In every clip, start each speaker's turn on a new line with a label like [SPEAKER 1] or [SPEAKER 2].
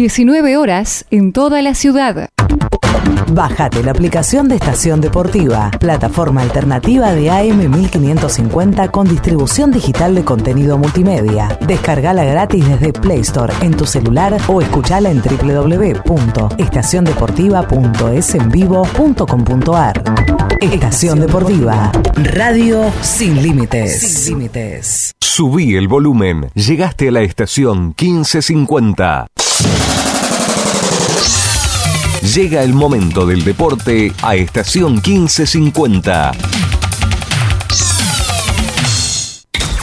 [SPEAKER 1] 19 horas en toda la ciudad.
[SPEAKER 2] Bájate la aplicación de Estación Deportiva, plataforma alternativa de AM1550 con distribución digital de contenido multimedia. Descargala gratis desde Play Store en tu celular o escuchala en www.estaciondeportiva.esenvivo.com.ar. Estación Deportiva, radio sin límites. Sin límites.
[SPEAKER 3] Subí el volumen. Llegaste a la estación 1550. Llega el momento del deporte a estación 1550.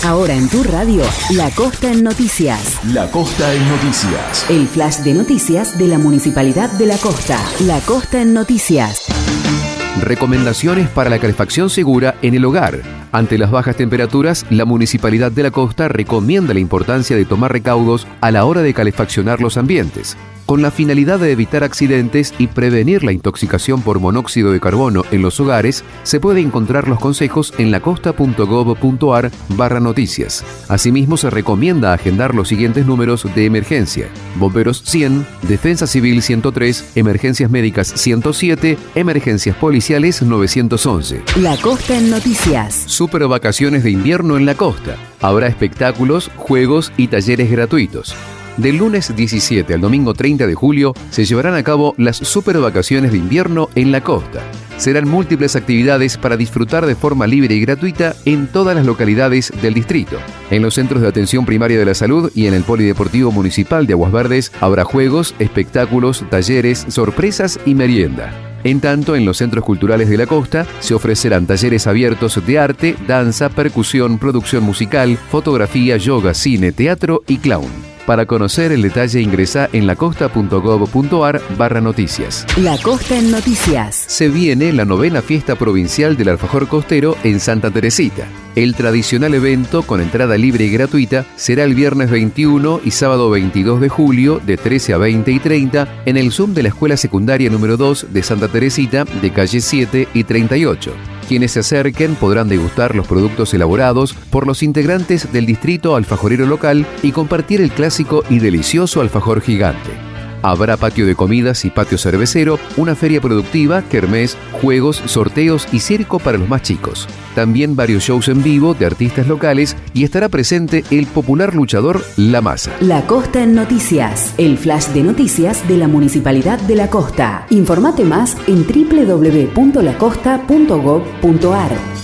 [SPEAKER 4] Ahora en tu radio, La Costa en Noticias.
[SPEAKER 3] La Costa en Noticias.
[SPEAKER 4] El flash de noticias de la Municipalidad de La Costa. La Costa en Noticias.
[SPEAKER 5] Recomendaciones para la calefacción segura en el hogar. Ante las bajas temperaturas, la Municipalidad de la Costa recomienda la importancia de tomar recaudos a la hora de calefaccionar los ambientes con la finalidad de evitar accidentes y prevenir la intoxicación por monóxido de carbono en los hogares, se puede encontrar los consejos en lacosta.gov.ar barra noticias. Asimismo, se recomienda agendar los siguientes números de emergencia. Bomberos 100, Defensa Civil 103, Emergencias Médicas 107, Emergencias Policiales 911.
[SPEAKER 4] La Costa en Noticias.
[SPEAKER 5] Super vacaciones de invierno en la costa. Habrá espectáculos, juegos y talleres gratuitos. Del lunes 17 al domingo 30 de julio se llevarán a cabo las super vacaciones de invierno en la costa. Serán múltiples actividades para disfrutar de forma libre y gratuita en todas las localidades del distrito. En los centros de atención primaria de la salud y en el Polideportivo Municipal de Aguas Verdes habrá juegos, espectáculos, talleres, sorpresas y merienda. En tanto, en los centros culturales de la costa se ofrecerán talleres abiertos de arte, danza, percusión, producción musical, fotografía, yoga, cine, teatro y clown. Para conocer el detalle ingresa en lacosta.gov.ar barra noticias.
[SPEAKER 4] La Costa en Noticias.
[SPEAKER 5] Se viene la novena fiesta provincial del alfajor costero en Santa Teresita. El tradicional evento con entrada libre y gratuita será el viernes 21 y sábado 22 de julio de 13 a 20 y 30 en el Zoom de la Escuela Secundaria número 2 de Santa Teresita de calle 7 y 38. Quienes se acerquen podrán degustar los productos elaborados por los integrantes del distrito alfajorero local y compartir el clásico y delicioso alfajor gigante. Habrá patio de comidas y patio cervecero, una feria productiva, kermés, juegos, sorteos y circo para los más chicos. También varios shows en vivo de artistas locales y estará presente el popular luchador La Masa.
[SPEAKER 4] La Costa en Noticias, el flash de noticias de la Municipalidad de La Costa. Informate más en www.lacosta.gov.ar.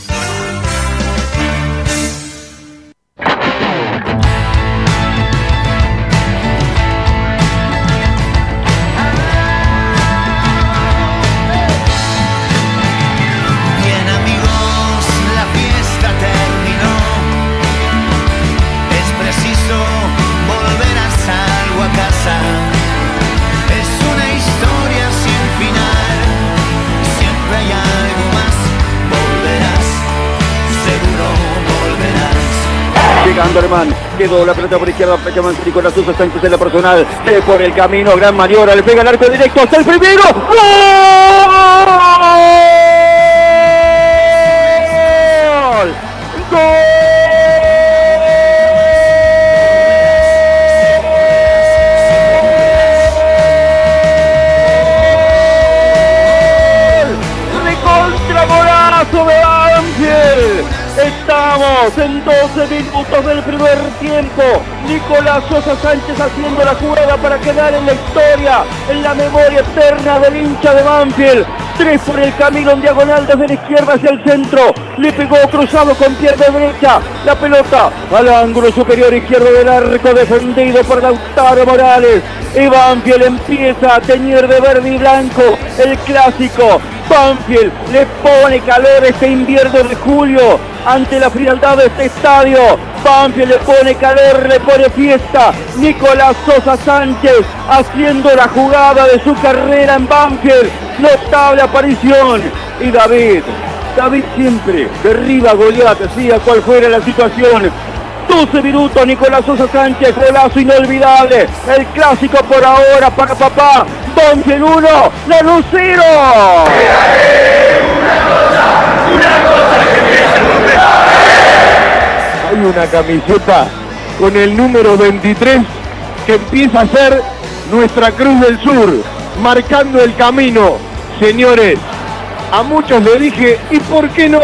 [SPEAKER 6] Quedó la pelota por izquierda, Pechaman Nicolás Sosa Sánchez en la personal, eh, por el camino, gran maniobra, le pega el arco directo hasta el primero. ¡Gol! Estamos en 12 minutos del primer tiempo. Nicolás Sosa Sánchez haciendo la jugada para quedar en la historia, en la memoria eterna del hincha de Banfield. Tres por el camino en diagonal desde la izquierda hacia el centro. Le pegó cruzado con pierna derecha. La pelota al ángulo superior izquierdo del arco defendido por Lautaro Morales. Y Banfield empieza a teñir de verde y blanco el clásico. Banfield le pone calor este invierno de julio ante la frialdad de este estadio. Banfield le pone calor, le pone fiesta. Nicolás Sosa Sánchez haciendo la jugada de su carrera en Banfield. Notable aparición. Y David, David siempre derriba a Goliat, sea cual fuera la situación. 12 minutos, Nicolás Sosa Sánchez, golazo inolvidable. El clásico por ahora para papá. Banfield 1, la Lucero. Hay una camiseta con el número 23 que empieza a ser
[SPEAKER 7] nuestra Cruz del Sur, marcando el camino. Señores, a muchos le dije, ¿y por qué no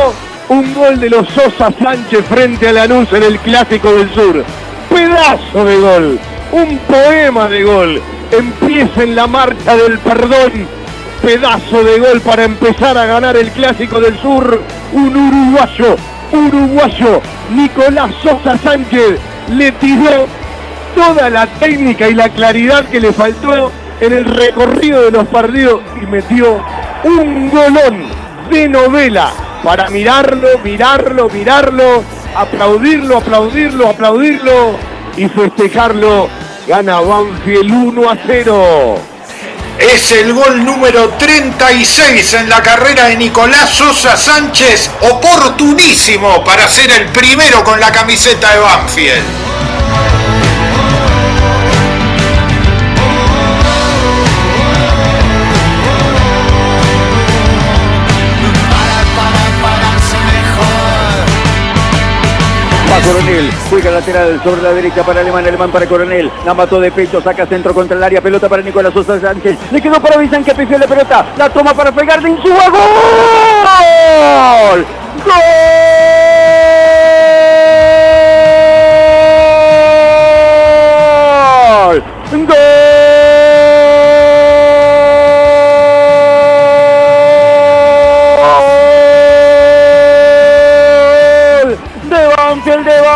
[SPEAKER 7] un gol de los Sosa Sánchez frente a Lanús en el Clásico del Sur? Pedazo de gol, un poema de gol. Empieza en la marcha del perdón. Pedazo de gol para empezar a ganar el Clásico del Sur. Un uruguayo, uruguayo, Nicolás Sosa Sánchez le tiró toda la técnica y la claridad que le faltó en el recorrido de los partidos y metió un golón de novela para mirarlo, mirarlo, mirarlo, aplaudirlo, aplaudirlo, aplaudirlo y festejarlo. Gana Banfield 1 a 0.
[SPEAKER 8] Es el gol número 36 en la carrera de Nicolás Sosa Sánchez, oportunísimo para ser el primero con la camiseta de Banfield.
[SPEAKER 6] Coronel, juega lateral sobre la derecha para Alemán, Alemán para Coronel, la mató de pecho, saca centro contra el área, pelota para Nicolás Sosa Sánchez, le quedó para Bizán que pifió la pelota, la toma para pegar de Insúa, ¡gol! ¡Gol! ¡Gol!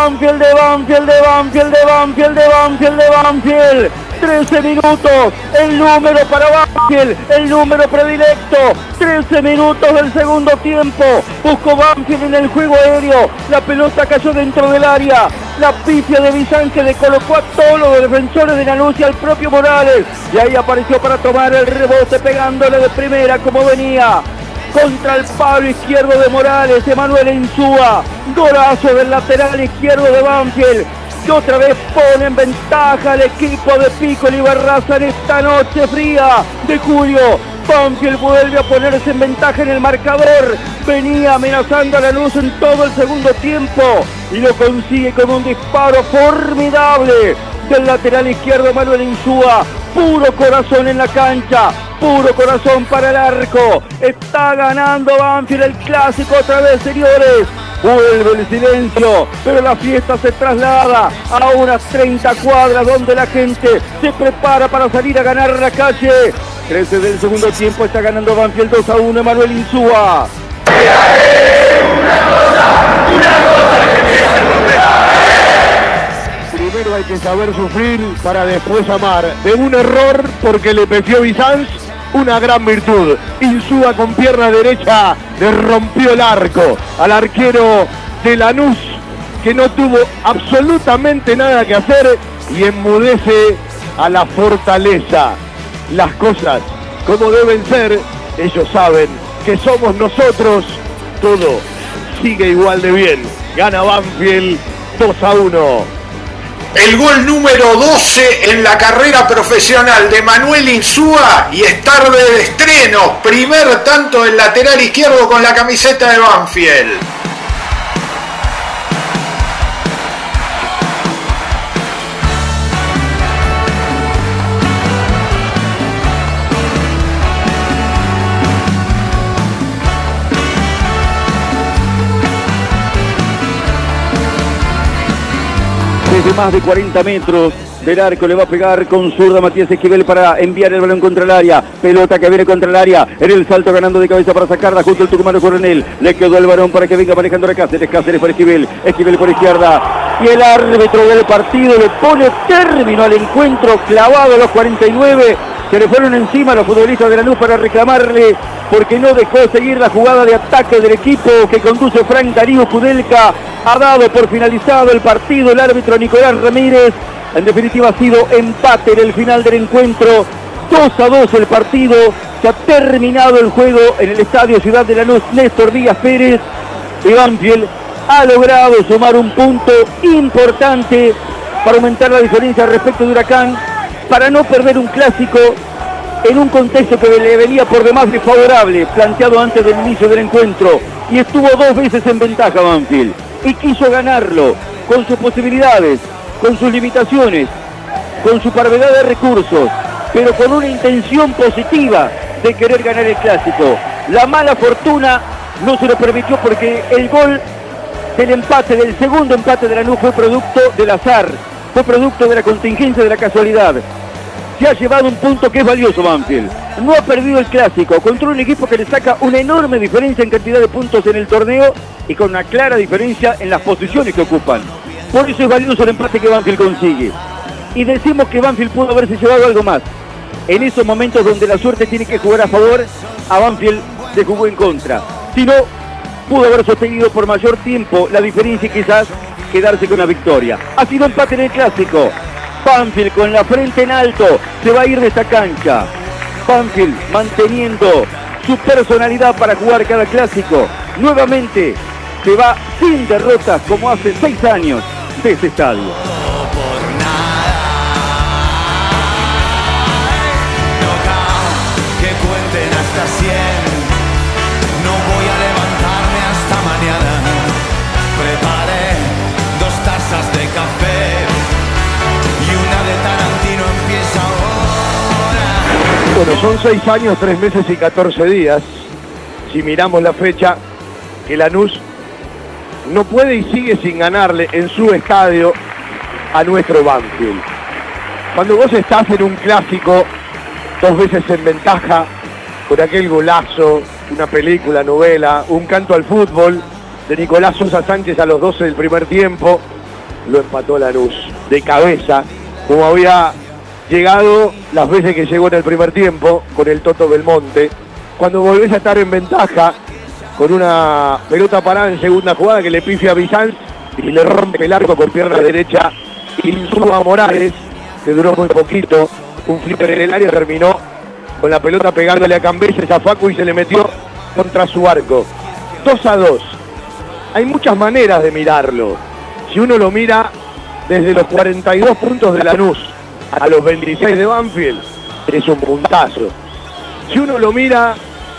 [SPEAKER 6] Banfield, de Banfield, de Banfield, de Banfield, de Banfield, de Banfield. 13 minutos, el número para Banfield, el número predilecto. 13 minutos del segundo tiempo. Buscó Banfield en el juego aéreo. La pelota cayó dentro del área. La pifia de Bizán que le colocó a todos los defensores de la y al propio Morales. Y ahí apareció para tomar el rebote pegándole de primera como venía contra el palo izquierdo de Morales, Emanuel Insúa, golazo del lateral izquierdo de Banfield, que otra vez pone en ventaja al equipo de Pico y Barraza en esta noche fría de julio. Banfield vuelve a ponerse en ventaja en el marcador. Venía amenazando a la luz en todo el segundo tiempo y lo consigue con un disparo formidable del lateral izquierdo Manuel Insúa. Puro corazón en la cancha, puro corazón para el arco. Está ganando Banfield el clásico otra vez, señores. Vuelve el silencio, pero la fiesta se traslada a unas 30 cuadras donde la gente se prepara para salir a ganar la calle. 13 del segundo tiempo está ganando Banfield 2 a 1 Manuel Insúa.
[SPEAKER 7] Hay que saber sufrir para después amar. De un error porque le pefió Bizanz, una gran virtud. Insúa con pierna derecha le rompió el arco al arquero de Lanús que no tuvo absolutamente nada que hacer y enmudece a la fortaleza. Las cosas como deben ser, ellos saben que somos nosotros, todo sigue igual de bien. Gana Banfield 2 a 1
[SPEAKER 8] el gol número 12 en la carrera profesional de Manuel Insúa y es tarde de estreno, primer tanto del lateral izquierdo con la camiseta de Banfield.
[SPEAKER 6] Desde más de 40 metros del arco le va a pegar con zurda Matías Esquivel para enviar el balón contra el área. Pelota que viene contra el área. En el salto ganando de cabeza para sacarla junto al tucumano coronel. Le quedó el balón para que venga manejando la Cáceres. Cáceres por Esquivel. Esquivel por izquierda. Y el árbitro del partido le pone término al encuentro clavado a los 49. Se le fueron encima los futbolistas de la luz para reclamarle porque no dejó seguir la jugada de ataque del equipo que conduce Frank Darío Kudelka. Ha dado por finalizado el partido el árbitro Nicolás Ramírez. En definitiva ha sido empate en el final del encuentro. 2 a 2 el partido. Se ha terminado el juego en el estadio Ciudad de Lanús. Néstor Díaz Pérez de Banfield ha logrado sumar un punto importante para aumentar la diferencia respecto de Huracán, para no perder un clásico en un contexto que le venía por demás desfavorable, planteado antes del inicio del encuentro, y estuvo dos veces en ventaja Banfield, y quiso ganarlo con sus posibilidades, con sus limitaciones, con su parvedad de recursos, pero con una intención positiva de querer ganar el clásico. La mala fortuna no se lo permitió porque el gol del empate, del segundo empate de la NU fue producto del azar, fue producto de la contingencia de la casualidad. Se ha llevado un punto que es valioso Banfield. No ha perdido el clásico contra un equipo que le saca una enorme diferencia en cantidad de puntos en el torneo y con una clara diferencia en las posiciones que ocupan. Por eso es valioso el empate que Banfield consigue. Y decimos que Banfield pudo haberse llevado algo más. En esos momentos donde la suerte tiene que jugar a favor, a Banfield se jugó en contra. Si no, pudo haber sostenido por mayor tiempo la diferencia y quizás quedarse con la victoria. Ha sido empate en el clásico. Banfield con la frente en alto se va a ir de esta cancha. Banfield manteniendo su personalidad para jugar cada clásico. Nuevamente se va sin derrotas como hace seis años de ese estadio.
[SPEAKER 7] Bueno, son seis años, tres meses y 14 días. Si miramos la fecha, que Lanús no puede y sigue sin ganarle en su estadio a nuestro Banfield. Cuando vos estás en un clásico, dos veces en ventaja, con aquel golazo, una película, novela, un canto al fútbol de Nicolás Sosa Sánchez a los 12 del primer tiempo, lo empató Lanús de cabeza, como había llegado las veces que llegó en el primer tiempo con el Toto Belmonte. Cuando volvés a estar en ventaja con una pelota parada en segunda jugada que le pifia a Bizanz y le rompe el arco con pierna derecha Insúa Morales, que duró muy poquito, un flipper en el área terminó con la pelota pegándole a Cambeses a Facu y se le metió contra su arco. 2 a 2. Hay muchas maneras de mirarlo. Si uno lo mira desde los 42 puntos de Lanús a los 26 de Banfield, es un puntazo. Si uno lo mira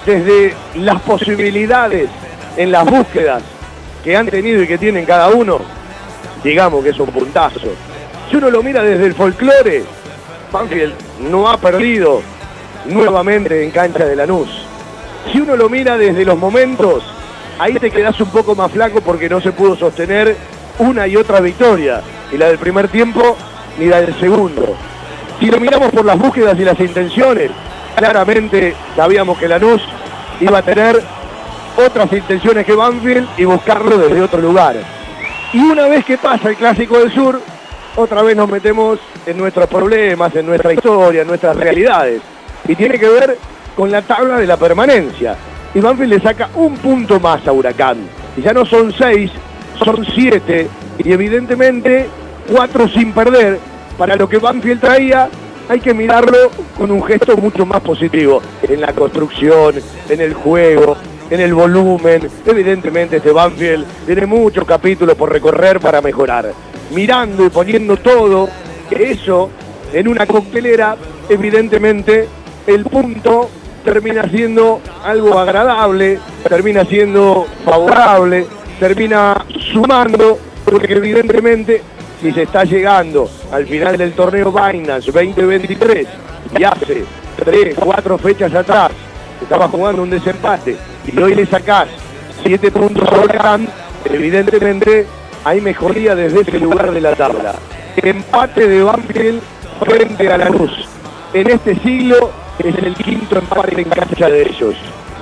[SPEAKER 7] desde las posibilidades en las búsquedas que han tenido y que tienen cada uno, digamos que es un puntazo. Si uno lo mira desde el folclore, Banfield no ha perdido nuevamente en cancha de Lanús. Si uno lo mira desde los momentos, ahí te quedas un poco más flaco porque no se pudo sostener una y otra victoria, ni la del primer tiempo ni la del segundo. Si lo miramos por las búsquedas y las intenciones, claramente sabíamos que Lanús iba a tener otras intenciones que Banfield y buscarlo desde otro lugar. Y una vez que pasa el Clásico del Sur, otra vez nos metemos en nuestros problemas, en nuestra historia, en nuestras realidades. Y tiene que ver con la tabla de la permanencia. Y Banfield le saca un punto más a Huracán. Y ya no son seis, son siete. Y evidentemente cuatro sin perder. Para lo que Banfield traía, hay que mirarlo con un gesto mucho más positivo. En la construcción, en el juego, en el volumen. Evidentemente este Banfield tiene muchos capítulos por recorrer para mejorar. Mirando y poniendo todo eso en una coctelera, evidentemente el punto termina siendo algo agradable, termina siendo favorable, termina sumando, porque evidentemente si se está llegando al final del torneo Binance 2023 y hace 3, 4 fechas atrás estaba jugando un desempate y hoy le sacás 7 puntos a Huracán, evidentemente hay mejoría desde ese lugar de la tabla. Empate de Banfield frente a la luz. En este siglo es el quinto empate en cancha de ellos.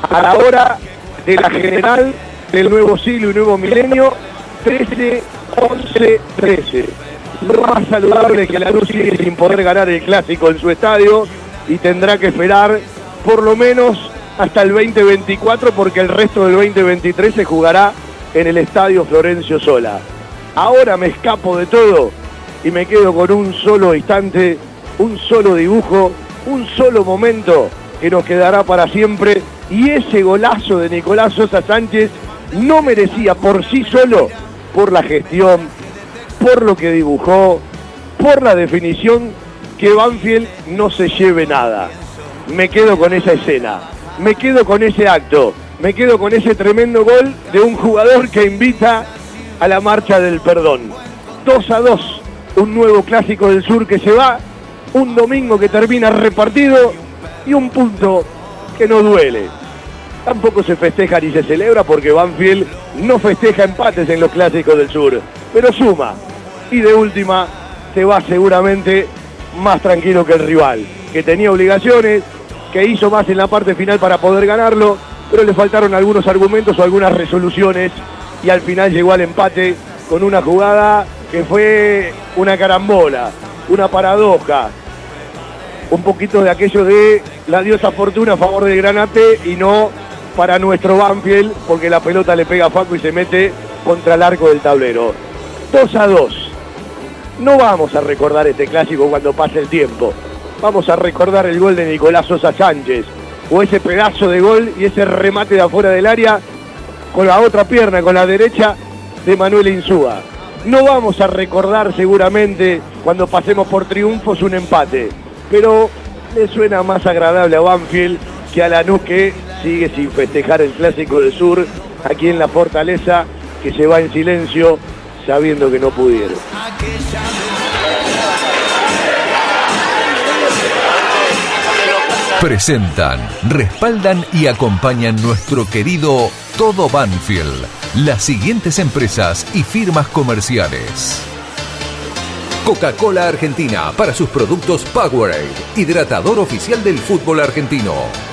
[SPEAKER 7] A la hora de la general del nuevo siglo y nuevo milenio, 13, 11, 13. Lo más saludable que la luz sigue sin poder ganar el clásico en su estadio y tendrá que esperar por lo menos hasta el 2024 porque el resto del 2023 se jugará en el estadio Florencio Sola. Ahora me escapo de todo y me quedo con un solo instante, un solo dibujo, un solo momento que nos quedará para siempre y ese golazo de Nicolás Sosa Sánchez no merecía por sí solo, por la gestión, por lo que dibujó, por la definición, que Banfield no se lleve nada. Me quedo con esa escena, me quedo con ese acto, me quedo con ese tremendo gol de un jugador que invita a la marcha del perdón. 2 a 2, un nuevo clásico del sur que se va un domingo que termina repartido y un punto que no duele. Tampoco se festeja ni se celebra porque Banfield no festeja empates en los clásicos del sur, pero suma. Y de última se va seguramente más tranquilo que el rival, que tenía obligaciones, que hizo más en la parte final para poder ganarlo, pero le faltaron algunos argumentos o algunas resoluciones y al final llegó al empate con una jugada que fue una carambola, una paradoja, un poquito de aquello de la diosa fortuna a favor del Granate y no para nuestro Banfield, porque la pelota le pega a Facu y se mete contra el arco del tablero. 2 a 2. No vamos a recordar este clásico cuando pase el tiempo. Vamos a recordar el gol de Nicolás Sosa Sánchez. O ese pedazo de gol y ese remate de afuera del área con la otra pierna, con la derecha de Manuel Insúa. No vamos a recordar seguramente cuando pasemos por triunfos un empate. Pero le suena más agradable a Banfield que a Lanús que sigue sin festejar el Clásico del Sur aquí en la Fortaleza, que se va en silencio sabiendo que no pudieron.
[SPEAKER 9] Presentan, respaldan y acompañan nuestro querido Todo Banfield, las siguientes empresas y firmas comerciales. Coca-Cola Argentina para sus productos Powerade, hidratador oficial del fútbol argentino.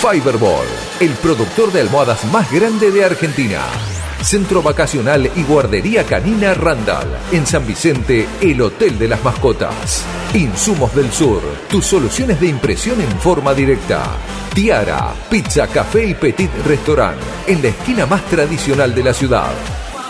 [SPEAKER 9] Fiberball, el productor de almohadas más grande de Argentina. Centro Vacacional y Guardería Canina Randall. En San Vicente, el Hotel de las Mascotas. Insumos del Sur, tus soluciones de impresión en forma directa. Tiara, Pizza, Café y Petit Restaurant. En la esquina más tradicional de la ciudad.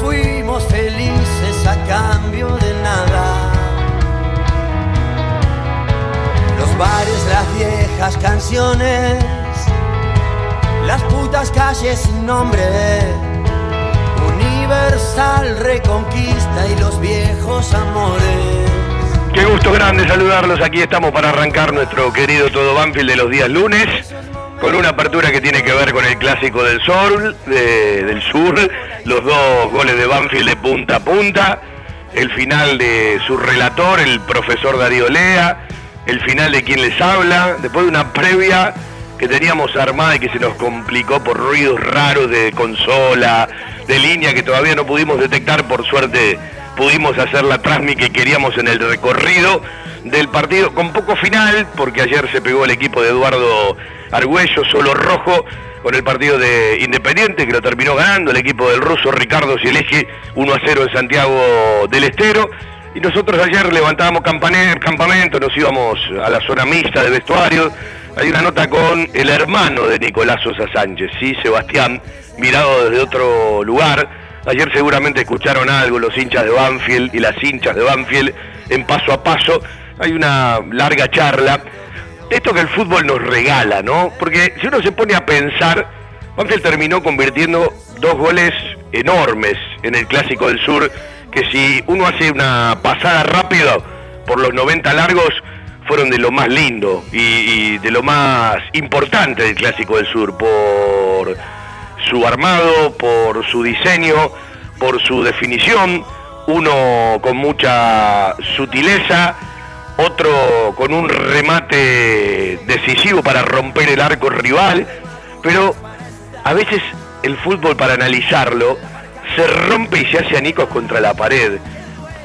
[SPEAKER 10] Fuimos felices a cambio de nada. Los bares, las viejas canciones, las putas calles sin nombre, universal reconquista y los viejos amores.
[SPEAKER 7] Qué gusto grande saludarlos. Aquí estamos para arrancar nuestro querido Todo Banfield de los días lunes. Con una apertura que tiene que ver con el clásico del sur, de- del sur, los dos goles de Banfield de punta a punta, el final de su relator, el profesor Darío Lea, el final de quien les habla, después de una previa que teníamos armada y que se nos complicó por ruidos raros de consola, de línea que todavía no pudimos detectar, por suerte pudimos hacer la transmi que queríamos en el recorrido del partido con poco final, porque ayer se pegó el equipo de Eduardo Argüello, solo rojo,
[SPEAKER 11] con el partido de Independiente, que lo terminó ganando el equipo del ruso Ricardo Sieleski 1 a 0 en Santiago del Estero. Y nosotros ayer levantábamos campamento, nos íbamos a la zona mixta de vestuario. Hay una nota con el hermano de Nicolás Sosa Sánchez, sí, Sebastián, mirado desde otro lugar. Ayer seguramente escucharon algo los hinchas de Banfield y las hinchas de Banfield en paso a paso. Hay una larga charla esto que el fútbol nos regala, ¿no? Porque si uno se pone a pensar, Banfield terminó convirtiendo dos goles enormes en el Clásico del Sur, que si uno hace una pasada rápida por los 90 largos, fueron de lo más lindo y, de lo más importante del Clásico del Sur, por su armado, por su diseño, por su definición, uno con mucha sutileza, otro con un remate decisivo para romper el arco rival, pero a veces el fútbol para analizarlo se rompe y se hace anicos contra la pared.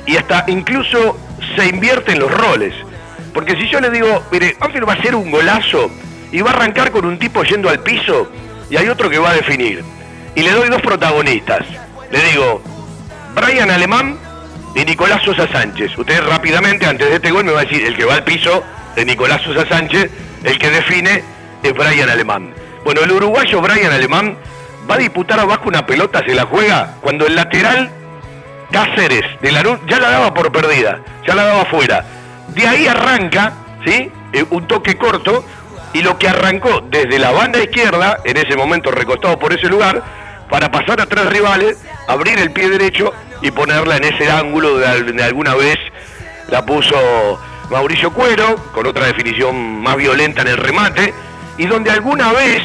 [SPEAKER 11] Y hasta incluso se invierten los roles. Porque si yo le digo, mire, Ángel va a hacer un golazo y va a arrancar con un tipo yendo al piso y hay otro que va a definir. Y le doy dos protagonistas. Le digo, Brian Alemán y Nicolás Sosa Sánchez. Usted rápidamente, antes de este gol, me va a decir, el que va al piso de Nicolás Sosa Sánchez, el que define es Brian Alemán. Bueno, el uruguayo Brian Alemán va a disputar abajo una pelota, se la juega, cuando el lateral Cáceres de la ya la daba por perdida, ya la daba fuera. De ahí arranca, ¿sí? Eh, un toque corto, y lo que arrancó desde la banda izquierda, en ese momento recostado por ese lugar, para pasar a tres rivales, abrir el pie derecho y ponerla en ese ángulo de, alguna vez la puso Mauricio Cuero, con otra definición más violenta en el remate, y donde alguna vez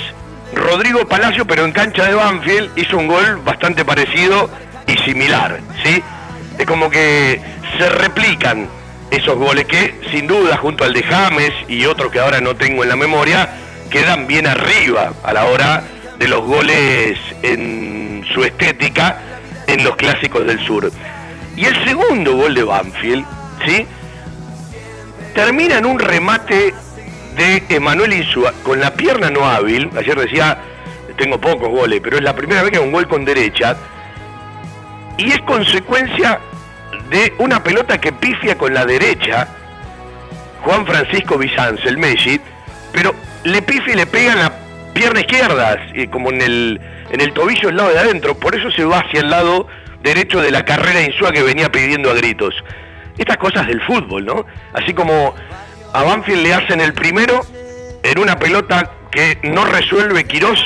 [SPEAKER 11] Rodrigo Palacio, pero en cancha de Banfield, hizo un gol bastante parecido y similar, ¿sí? Es como que se replican esos goles que, sin duda, junto al de James y otro que ahora no tengo en la memoria, quedan bien arriba a la hora de los goles en su estética en los clásicos del sur. Y el segundo gol de Banfield, ¿sí? Termina en un remate de Emanuel Insúa con la pierna no hábil. Ayer decía, tengo pocos goles, pero es la primera vez que hago un gol con derecha. Y es consecuencia de una pelota que pifia con la derecha Juan Francisco Bizanz, el Messi, pero le pifia y le pega en la pierna izquierda, como en el en el tobillo el lado de adentro, por eso se va hacia el lado derecho de la carrera Insúa que venía pidiendo a gritos. Estas cosas del fútbol, ¿no? Así como a Banfield le hacen el primero en una pelota que no resuelve Quirós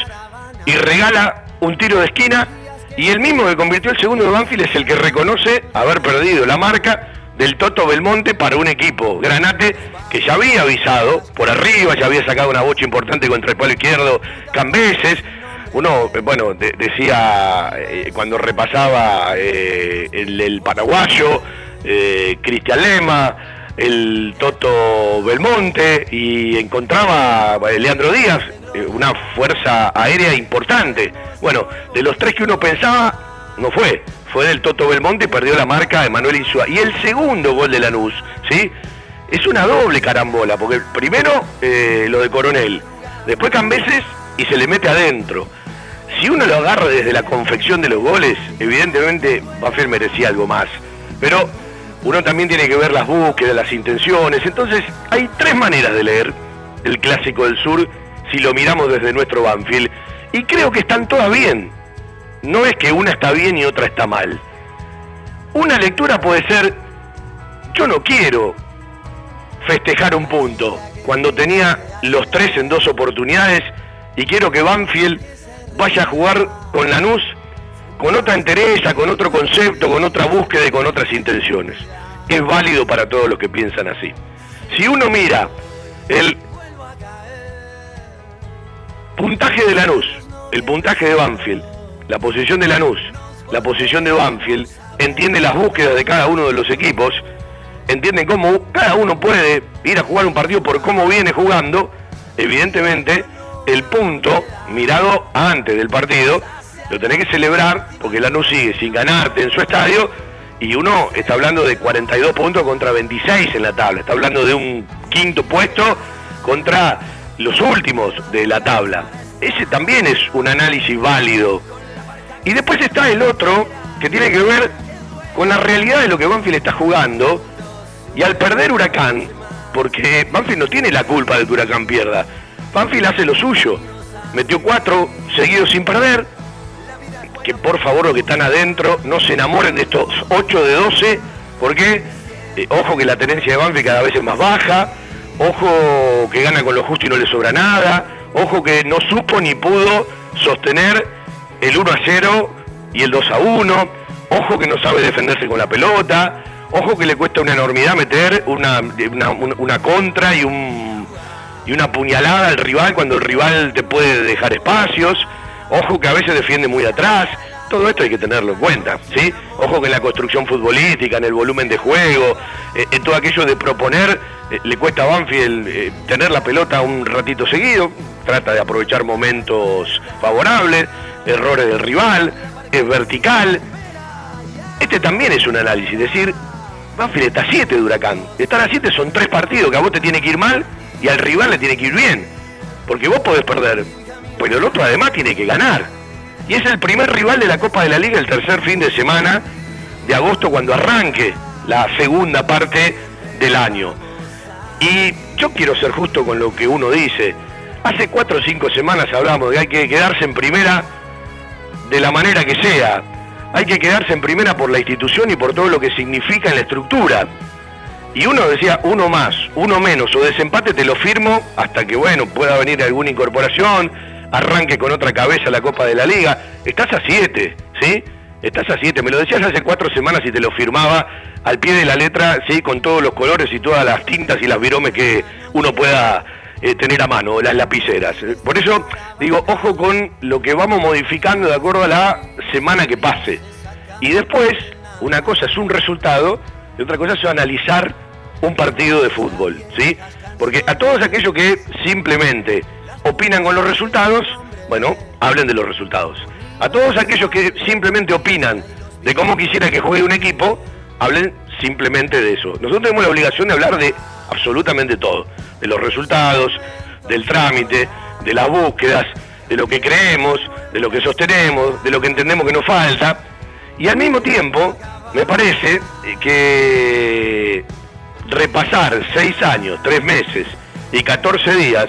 [SPEAKER 11] y regala un tiro de esquina y el mismo que convirtió el segundo de Banfield es el que reconoce haber perdido la marca del Toto Belmonte para un equipo Granate que ya había avisado por arriba, ya había sacado una bocha importante contra el palo izquierdo Cambeses, uno, bueno, decía eh, cuando repasaba eh, el, paraguayo, eh, Cristian Lema, el Toto Belmonte y encontraba Leandro Díaz una fuerza aérea importante. Bueno, de los tres que uno pensaba, no fue. Fue del Toto Belmonte y perdió la marca de Manuel Insúa. Y el segundo gol de Lanús, ¿sí? Es una doble carambola, porque primero lo de Coronel, después Cambeses y se le mete adentro si uno lo agarra desde la confección de los goles, evidentemente Banfield merecía algo más. Pero uno también tiene que ver las búsquedas, las intenciones. Entonces, hay tres maneras de leer el Clásico del Sur si lo miramos desde nuestro Banfield. Y creo que están todas bien. No es que una está bien y otra está mal. Una lectura puede ser, yo no quiero festejar un punto cuando tenía los tres en dos oportunidades y quiero que Banfield vaya a jugar con Lanús con otra entereza, con otro concepto, con otra búsqueda y con otras intenciones. Es válido para todos los que piensan así. Si uno mira el puntaje de Lanús, el puntaje de Banfield, la posición de Lanús, la posición de Banfield, entiende las búsquedas de cada uno de los equipos, entiende cómo cada uno puede ir a jugar un partido por cómo viene jugando, evidentemente el punto mirado antes del partido, lo tenés que celebrar porque Lanús sigue sin ganarte en su estadio y uno está hablando de 42 puntos contra 26 en la tabla, está hablando de un quinto puesto contra los últimos de la tabla. ese también es un análisis válido. Y después está el otro que tiene que ver con la realidad de lo que Banfield está jugando. Y al perder Huracán, porque Banfield no tiene la culpa de que Huracán pierda, Banfield hace lo suyo. Metió cuatro seguidos sin perder. Que por favor los que están adentro no se enamoren de estos 8 de 12, porque eh, ojo que la tenencia de Banfield cada vez es más baja, ojo que gana con lo justo y no le sobra nada, ojo que no supo ni pudo sostener el 1 a 0 y el 2 a 1, ojo que no sabe defenderse con la pelota, ojo que le cuesta una enormidad meter una, una, contra y, un, y una puñalada al rival cuando el rival te puede dejar espacios, ojo que a veces defiende muy atrás, todo esto hay que tenerlo en cuenta, ¿sí? Ojo que en la construcción futbolística, en el volumen de juego, eh, en todo aquello de proponer, eh, le cuesta a Banfield eh, tener la pelota un ratito seguido, trata de aprovechar momentos favorables, errores del rival, es vertical. Este también es un análisis, decir, Banfield está a 7 de Huracán, estar a 7 son tres partidos que a vos te tiene que ir mal y al rival le tiene que ir bien, porque vos podés perder, pero el otro además tiene que ganar y es el primer rival de la Copa de la Liga el tercer fin de semana de agosto cuando arranque la segunda parte del año. Y yo quiero ser justo con lo que uno dice. Hace cuatro o cinco semanas hablamos de que hay que quedarse en primera de la manera que sea. Hay que quedarse en primera por la institución y por todo lo que significa en la estructura. Y uno decía, uno más, uno menos o desempate te lo firmo hasta que, bueno, pueda venir alguna incorporación, arranque con otra cabeza la Copa de la Liga. Estás a siete, ¿sí? Estás a siete. Me lo decías hace cuatro semanas y te lo firmaba al pie de la letra, ¿sí? Con todos los colores y todas las tintas y las viromes que uno pueda eh, tener a mano, las lapiceras. Por eso digo, ojo con lo que vamos modificando de acuerdo a la semana que pase. Y después, una cosa es un resultado y otra cosa es analizar un partido de fútbol, ¿sí? Porque a todos aquellos que simplemente opinan con los resultados, bueno, hablen de los resultados. A todos aquellos que simplemente opinan de cómo quisiera que juegue un equipo, hablen simplemente de eso. Nosotros tenemos la obligación de hablar de absolutamente todo, de los resultados, del trámite, de las búsquedas, de lo que creemos, de lo que sostenemos, de lo que entendemos que nos falta. Y al mismo tiempo, me parece que repasar seis años, tres meses y 14 días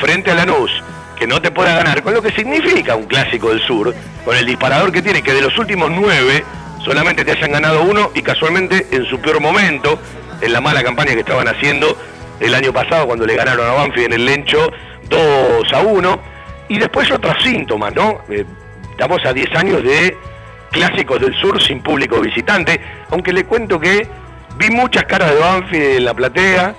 [SPEAKER 11] frente a Lanús, que no te pueda ganar, con lo que significa un clásico del sur, con el disparador que tiene, que de los últimos nueve solamente te hayan ganado uno y casualmente en su peor momento, en la mala campaña que estaban haciendo el año pasado cuando le ganaron a Banfield en el Lencho 2 a 1, y después otros síntomas, ¿no? Eh, estamos a 10 años de clásicos del sur sin público visitante, aunque le cuento que vi muchas caras de Banfield en la platea,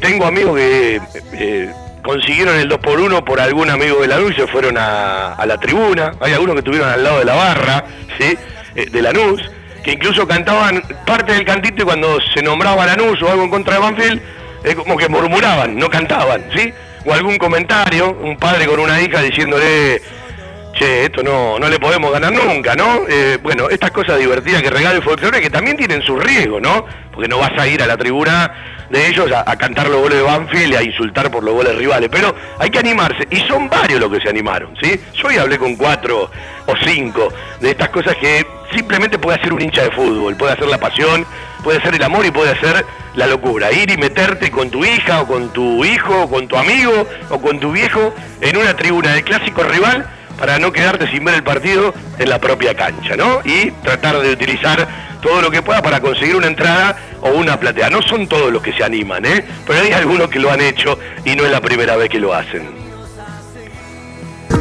[SPEAKER 11] tengo amigos que... Eh, consiguieron el 2 por 1 por algún amigo de Lanús y se fueron a, la tribuna. Hay algunos que estuvieron al lado de la barra, ¿sí? Eh, de Lanús, que incluso cantaban parte del cantito y cuando se nombraba Lanús o algo en contra de Banfield, es como que murmuraban, no cantaban, ¿sí? O algún comentario, un padre con una hija diciéndole, che, esto no, no le podemos ganar nunca, ¿no? Eh, bueno, estas cosas divertidas que regala el folclore que también tienen su riesgo, ¿no? Porque no vas a ir a la tribuna de ellos a, cantar los goles de Banfield y a insultar por los goles rivales, pero hay que animarse, y son varios los que se animaron, ¿sí? Yo hoy hablé con cuatro o cinco de estas cosas que simplemente puede hacer un hincha de fútbol, puede hacer la pasión, puede ser el amor y puede ser la locura, ir y meterte con tu hija o con tu hijo o con tu amigo o con tu viejo en una tribuna del clásico rival para no quedarte sin ver el partido en la propia cancha, ¿no? Y tratar de utilizar todo lo que pueda para conseguir una entrada o una platea. No son todos los que se animan, ¿eh? pero hay algunos que lo han hecho y no es la primera vez que lo hacen.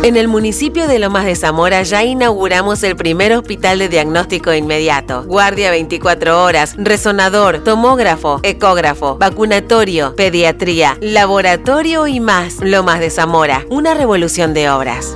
[SPEAKER 12] En el municipio de Lomas de Zamora ya inauguramos el primer hospital de diagnóstico inmediato. Guardia 24 horas, resonador, tomógrafo, ecógrafo, vacunatorio, pediatría, laboratorio y más. Lomas de Zamora, una revolución de obras.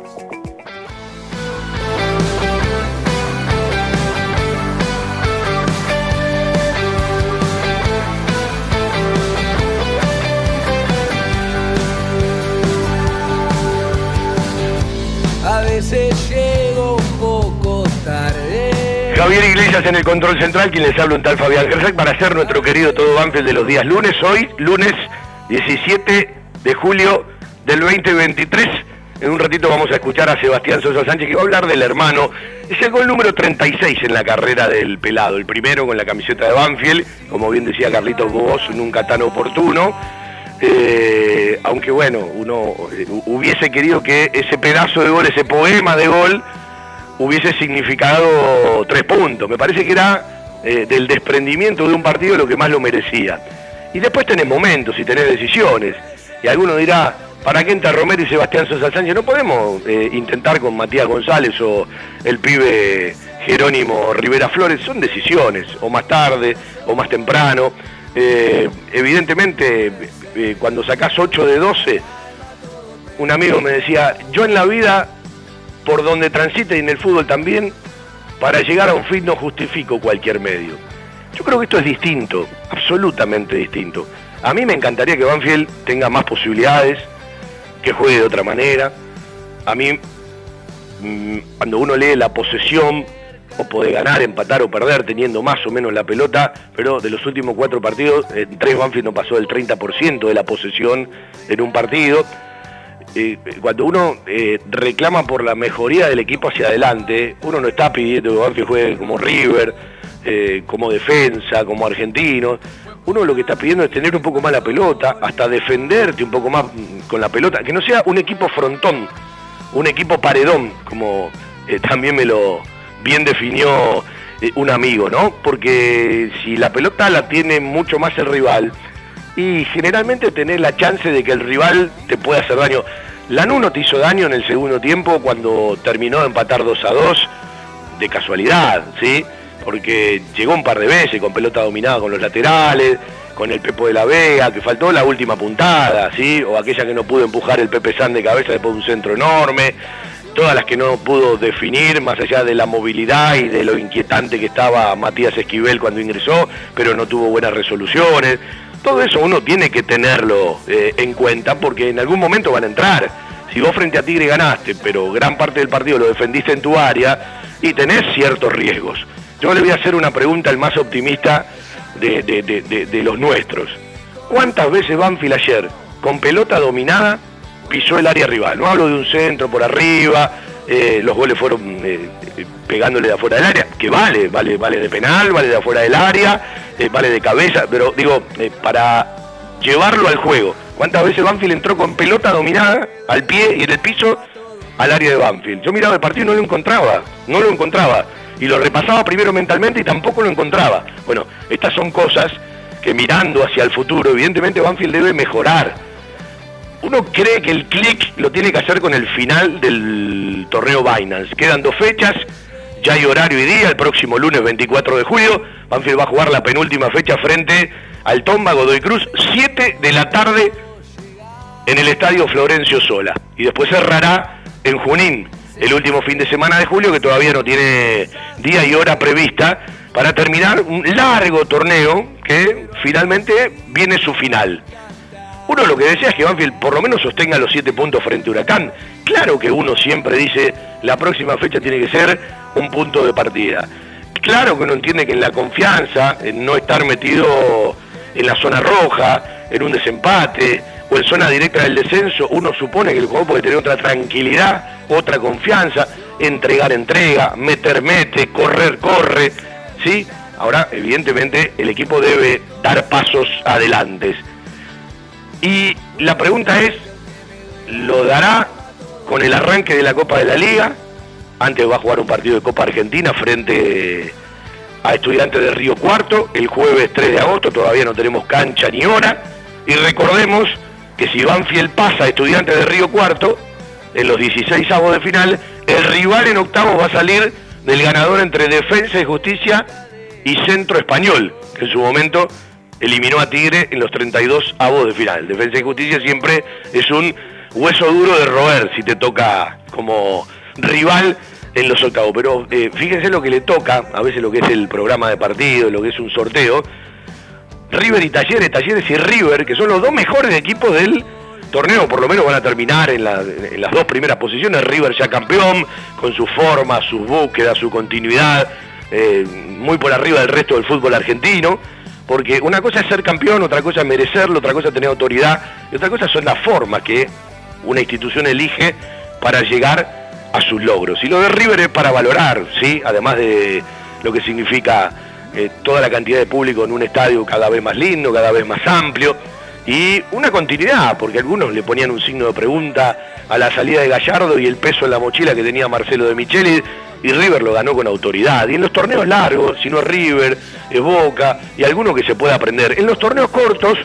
[SPEAKER 13] veces llego un poco tarde.
[SPEAKER 11] Javier Iglesias en el control central, quien les habla un tal Fabián Gersac para hacer nuestro querido Todo Banfield de los días lunes. Hoy, lunes 17 de julio del 2023. En un ratito vamos a escuchar a Sebastián Sosa Sánchez que va a hablar del hermano. Es el gol número 36 en la carrera del pelado. El primero con la camiseta de Banfield, como bien decía Carlitos Bobos, nunca tan oportuno eh, aunque bueno, uno eh, hubiese querido que ese pedazo de gol, ese poema de gol, hubiese significado tres puntos. Me parece que era eh, del desprendimiento de un partido lo que más lo merecía. Y después tenés momentos y tenés decisiones. Y alguno dirá, ¿para qué entra Romero y Sebastián Sosa Sánchez? No podemos intentar con Matías González o el pibe Jerónimo Rivera Flores. Son decisiones, o más tarde, o más temprano. Evidentemente, cuando sacás 8 de 12, un amigo me decía, yo en la vida por donde transite y en el fútbol también, para llegar a un fin no justifico cualquier medio. Yo creo que esto es distinto, absolutamente distinto. A mí me encantaría que Banfield tenga más posibilidades, que juegue de otra manera. A mí, mm, cuando uno lee la posesión, o puede ganar, empatar o perder teniendo más o menos la pelota, pero de los últimos cuatro partidos, en tres Banfield no pasó del 30% de la posesión en un partido. Eh, cuando uno eh, reclama por la mejoría del equipo hacia adelante, uno no está pidiendo que Banfield juegue como River, eh, como defensa, como argentino. Uno lo que está pidiendo es tener un poco más la pelota, hasta defenderte un poco más con la pelota, que no sea un equipo frontón, un equipo paredón, como también me lo bien definió un amigo, ¿no? Porque si la pelota la tiene mucho más el rival, y generalmente tenés la chance de que el rival te pueda hacer daño. Lanús no te hizo daño en el segundo tiempo cuando terminó de empatar 2 a 2 de casualidad, ¿sí? Porque llegó un par de veces con pelota dominada con los laterales, con el Pepo de la Vega, que faltó la última puntada, ¿sí? O aquella que no pudo empujar el Pepe San de cabeza después de un centro enorme. Todas las que no pudo definir, más allá de la movilidad y de lo inquietante que estaba Matías Esquivel cuando ingresó, pero no tuvo buenas resoluciones. Todo eso uno tiene que tenerlo eh, en cuenta porque en algún momento van a entrar. Si vos frente a Tigre ganaste, pero gran parte del partido lo defendiste en tu área y tenés ciertos riesgos. Yo le voy a hacer una pregunta al más optimista de, los nuestros. ¿Cuántas veces Banfield ayer, con pelota dominada, pisó el área rival? No hablo de un centro por arriba, eh, los goles fueron eh, pegándole de afuera del área, que vale, vale, vale de penal, vale de afuera del área, eh, vale de cabeza, pero digo, para llevarlo al juego. ¿Cuántas veces Banfield entró con pelota dominada al pie y en el piso al área de Banfield? Yo miraba el partido y no lo encontraba, no lo encontraba. Y lo repasaba primero mentalmente y tampoco lo encontraba. Bueno, estas son cosas que mirando hacia el futuro, evidentemente Banfield debe mejorar uno cree que el clic lo tiene que hacer con el final del torneo Binance. Quedan dos fechas, ya hay horario y día, el próximo lunes 24 de julio. Banfield va a jugar la penúltima fecha frente al Tomba Godoy Cruz, 7 de la tarde en el estadio Florencio Sola. Y después cerrará en Junín, el último fin de semana de julio, que todavía no tiene día y hora prevista, para terminar un largo torneo que finalmente viene su final. Uno lo que desea es que Banfield por lo menos sostenga los siete puntos frente a Huracán. Claro que uno siempre dice la próxima fecha tiene que ser un punto de partida. Claro que uno entiende que en la confianza, en no estar metido en la zona roja, en un desempate o en zona directa del descenso, uno supone que el jugador puede tener otra tranquilidad, otra confianza, entregar entrega, meter mete, correr corre, ¿sí? Ahora, evidentemente, el equipo debe dar pasos adelante. Y la pregunta es, ¿lo dará con el arranque de la Copa de la Liga? Antes va a jugar un partido de Copa Argentina frente a Estudiantes de Río Cuarto, el jueves 3 de agosto, todavía no tenemos cancha ni hora. Y recordemos que si Banfield pasa a Estudiantes de Río Cuarto, en los 16 avos de final, el rival en octavos va a salir del ganador entre Defensa y Justicia y Centro Español, que en su momento eliminó a Tigre en los 32 avos de final. Defensa y Justicia siempre es un hueso duro de roer si te toca como rival en los octavos. Pero eh, fíjense lo que le toca, a veces lo que es el programa de partido, lo que es un sorteo. River y Talleres, Talleres y River, que son los dos mejores equipos del torneo, por lo menos van a terminar en, en las dos primeras posiciones. River ya campeón, con su forma, su búsqueda, su continuidad eh, muy por arriba del resto del fútbol argentino, porque una cosa es ser campeón, otra cosa es merecerlo, otra cosa es tener autoridad, y otra cosa son las formas que una institución elige para llegar a sus logros. Y lo de River es para valorar, ¿sí? además de lo que significa eh, toda la cantidad de público en un estadio cada vez más lindo, cada vez más amplio, y una continuidad, porque algunos le ponían un signo de pregunta a la salida de Gallardo y el peso en la mochila que tenía Marcelo de Micheli, y River lo ganó con autoridad. Y en los torneos largos, si no es River, es Boca, y alguno que se pueda aprender. En los torneos cortos,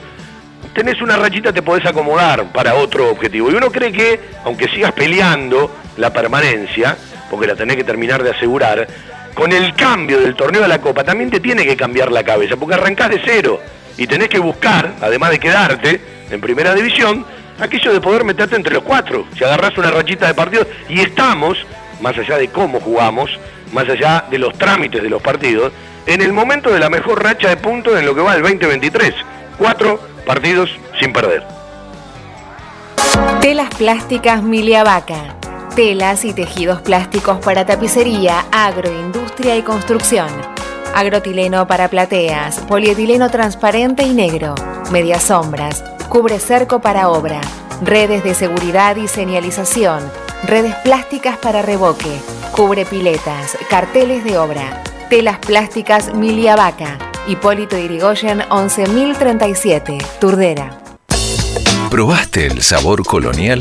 [SPEAKER 11] tenés una rachita, te podés acomodar para otro objetivo. Y uno cree que, aunque sigas peleando la permanencia, porque la tenés que terminar de asegurar, con el cambio del torneo de la Copa también te tiene que cambiar la cabeza, porque arrancás de cero y tenés que buscar, además de quedarte en primera división, aquello de poder meterte entre los cuatro. Si agarrás una rachita de partidos y estamos, más allá de cómo jugamos, más allá de los trámites de los partidos, en el momento de la mejor racha de puntos en lo que va el 2023. Cuatro partidos sin perder.
[SPEAKER 14] Telas plásticas Miliavaca. Telas y tejidos plásticos para tapicería, agroindustria y construcción. Agrotileno para plateas, polietileno transparente y negro, medias sombras, cubre cerco para obra, redes de seguridad y señalización, redes plásticas para revoque, cubre piletas, carteles de obra, telas plásticas Milia Vaca, Hipólito Irigoyen 11037, Turdera.
[SPEAKER 9] ¿Probaste el sabor colonial?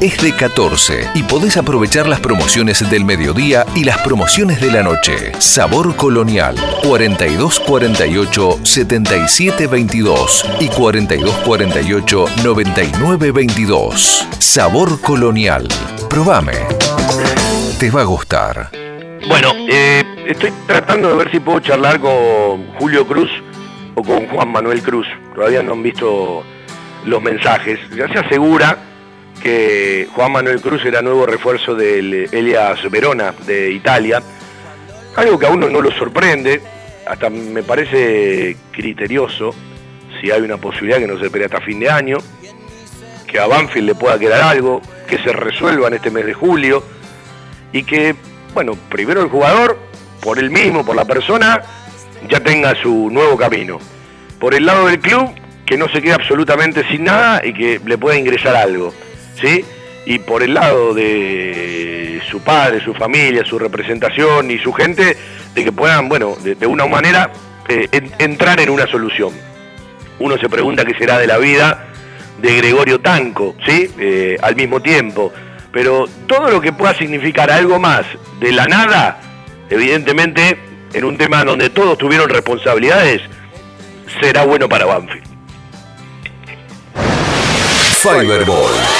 [SPEAKER 9] es de 14 y podés aprovechar las promociones del mediodía y las promociones de la noche. Sabor Colonial 4248 7722 y 4248 9922. Sabor Colonial. Probame. Te va a gustar.
[SPEAKER 11] Bueno, eh, estoy tratando de ver si puedo charlar con Julio Cruz o con Juan Manuel Cruz. Todavía no han visto los mensajes. Ya se asegura que Juan Manuel Cruz era nuevo refuerzo del Elias Verona de Italia. Algo que a uno no lo sorprende, hasta me parece criterioso si hay una posibilidad que no se espere hasta fin de año, que a Banfield le pueda quedar algo, que se resuelva en este mes de julio y que, bueno, primero el jugador, por él mismo, por la persona, ya tenga su nuevo camino. Por el lado del club, que no se quede absolutamente sin nada y que le pueda ingresar algo. ¿Sí? Y por el lado de su padre, su familia, su representación y su gente, de que puedan, bueno, de, una manera eh, entrar en una solución. Uno se pregunta qué será de la vida de Gregorio Tanco, ¿sí? Eh, al mismo tiempo. Pero todo lo que pueda significar algo más de la nada, evidentemente, en un tema donde todos tuvieron responsabilidades, será bueno para Banfield.
[SPEAKER 9] Fiberball.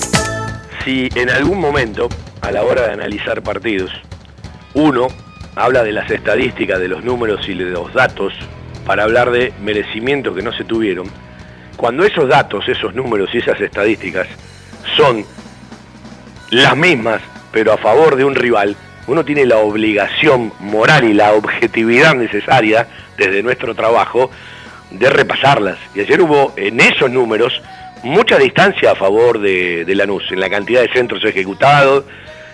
[SPEAKER 11] si en algún momento, a la hora de analizar partidos, uno habla de las estadísticas, de los números y de los datos para hablar de merecimientos que no se tuvieron, cuando esos datos, esos números y esas estadísticas son las mismas, pero a favor de un rival, uno tiene la obligación moral y la objetividad necesaria desde nuestro trabajo de repasarlas. Y ayer hubo en esos números mucha distancia a favor de, Lanús, en la cantidad de centros ejecutados,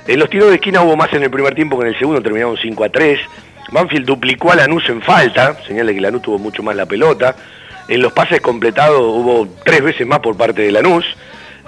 [SPEAKER 11] En los tiros de esquina hubo más en el primer tiempo que en el segundo, terminaron 5 a 3. Banfield duplicó a Lanús en falta, señala que Lanús tuvo mucho más la pelota. En los pases completados hubo tres veces más por parte de Lanús.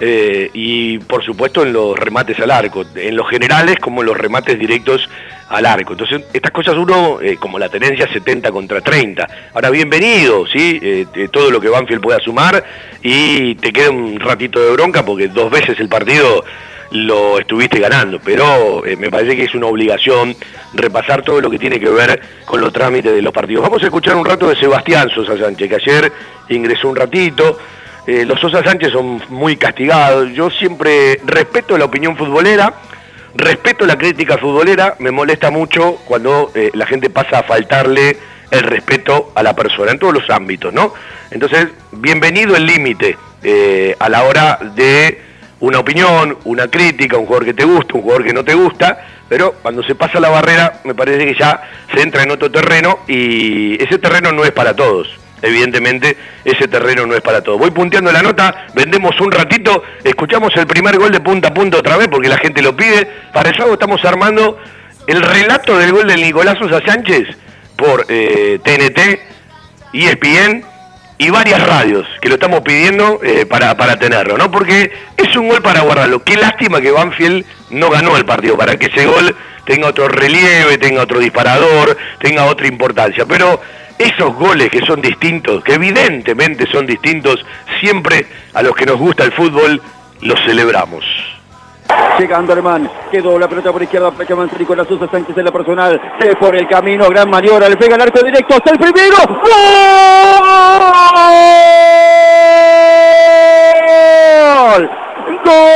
[SPEAKER 11] Eh, y por supuesto en los remates al arco, en los generales como en los remates directos al arco. Entonces, estas cosas uno, eh, como la tenencia 70 contra 30. Ahora, bienvenido, ¿sí? Eh, todo lo que Banfield pueda sumar y te queda un ratito de bronca porque dos veces el partido lo estuviste ganando, pero me parece que es una obligación repasar todo lo que tiene que ver con los trámites de los partidos. Vamos a escuchar un rato de Sebastián Sosa Sánchez, que ayer ingresó un ratito, eh, los Sosa Sánchez son muy castigados. Yo siempre respeto la opinión futbolera, respeto la crítica futbolera, me molesta mucho cuando eh, la gente pasa a faltarle el respeto a la persona, en todos los ámbitos, ¿no? Entonces, bienvenido el límite eh, a la hora de una opinión, una crítica, un jugador que te gusta, un jugador que no te gusta, pero cuando se pasa la barrera me parece que ya se entra en otro terreno y ese terreno no es para todos evidentemente ese terreno no es para todo. Voy punteando la nota, vendemos un ratito, escuchamos el primer gol de punta a punta otra vez porque la gente lo pide. Para eso estamos armando el relato del gol de Nicolás Sosa Sánchez por eh, TNT, ESPN y varias radios que lo estamos pidiendo eh, para, para tenerlo, ¿no? Porque es un gol para guardarlo. Qué lástima que Banfield no ganó el partido, para que ese gol tenga otro relieve, tenga otro disparador, tenga otra importancia. Pero esos goles que son distintos, que evidentemente son distintos, siempre a los que nos gusta el fútbol, los celebramos.
[SPEAKER 6] Llega Anderman, quedó la pelota por izquierda, con Nicolás Sosa Sánchez en la personal, se por el camino, gran maniobra, le pega el arco directo hasta el primero. ¡Gol! ¡Gol!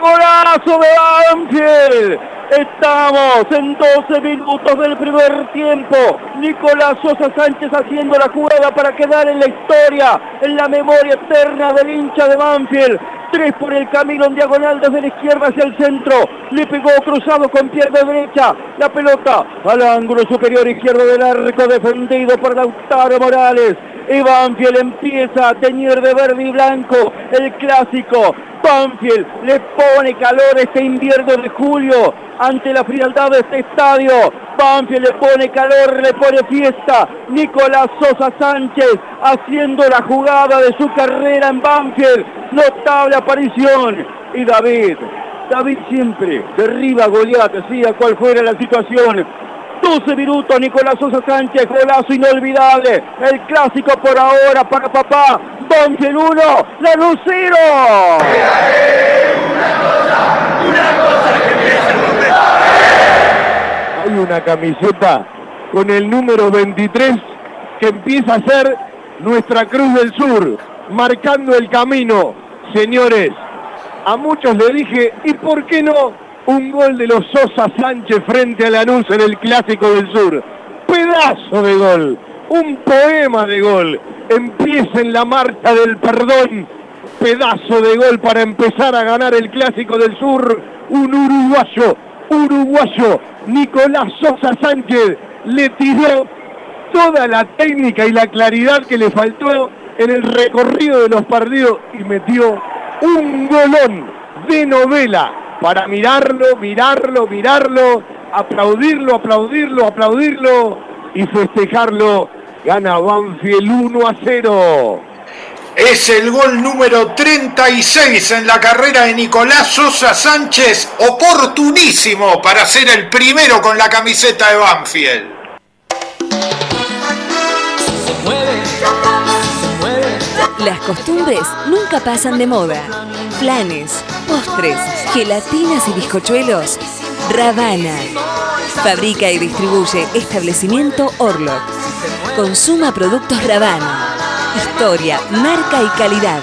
[SPEAKER 6] Golazo de Banfield. Estamos en 12 minutos del primer tiempo. Nicolás Sosa Sánchez haciendo la jugada para quedar en la historia, en la memoria eterna del hincha de Banfield. Tres por el camino en diagonal desde la izquierda hacia el centro. Le pegó cruzado con pierna derecha. La pelota al ángulo superior izquierdo del arco defendido por Lautaro Morales. Y Banfield empieza a teñir de verde y blanco el clásico. Banfield le pone calor este invierno de julio ante la frialdad de este estadio. Banfield le pone calor, le pone fiesta. Nicolás Sosa Sánchez haciendo la jugada de su carrera en Banfield. Notable aparición. Y David, David siempre derriba a Goliat, sea cual fuera la situación. 12 minutos, Nicolás Sosa Sánchez, golazo inolvidable. El clásico por ahora para papá. Banfield 1, la Lucero. Hay una camiseta con el número 23 que empieza a ser nuestra Cruz del Sur, marcando el camino. Señores, a muchos le dije, ¿y por qué no un gol de los Sosa Sánchez frente a Lanús en el Clásico del Sur? Pedazo de gol, un poema de gol. Empieza en la marcha del perdón. Pedazo de gol para empezar a ganar el Clásico del Sur. Un uruguayo, uruguayo, Nicolás Sosa Sánchez le tiró toda la técnica y la claridad que le faltó en el recorrido de los partidos y metió un golón de novela para mirarlo, mirarlo, mirarlo, aplaudirlo, aplaudirlo, aplaudirlo y festejarlo. Gana Banfield 1 a 0.
[SPEAKER 8] Es el gol número 36 en la carrera de Nicolás Sosa Sánchez, oportunísimo para ser el primero con la camiseta de Banfield.
[SPEAKER 4] Las costumbres nunca pasan de moda. Planes, postres, gelatinas y bizcochuelos. Ravana. Fabrica y distribuye establecimiento Orlok. Consuma productos Ravana. Historia, marca y calidad.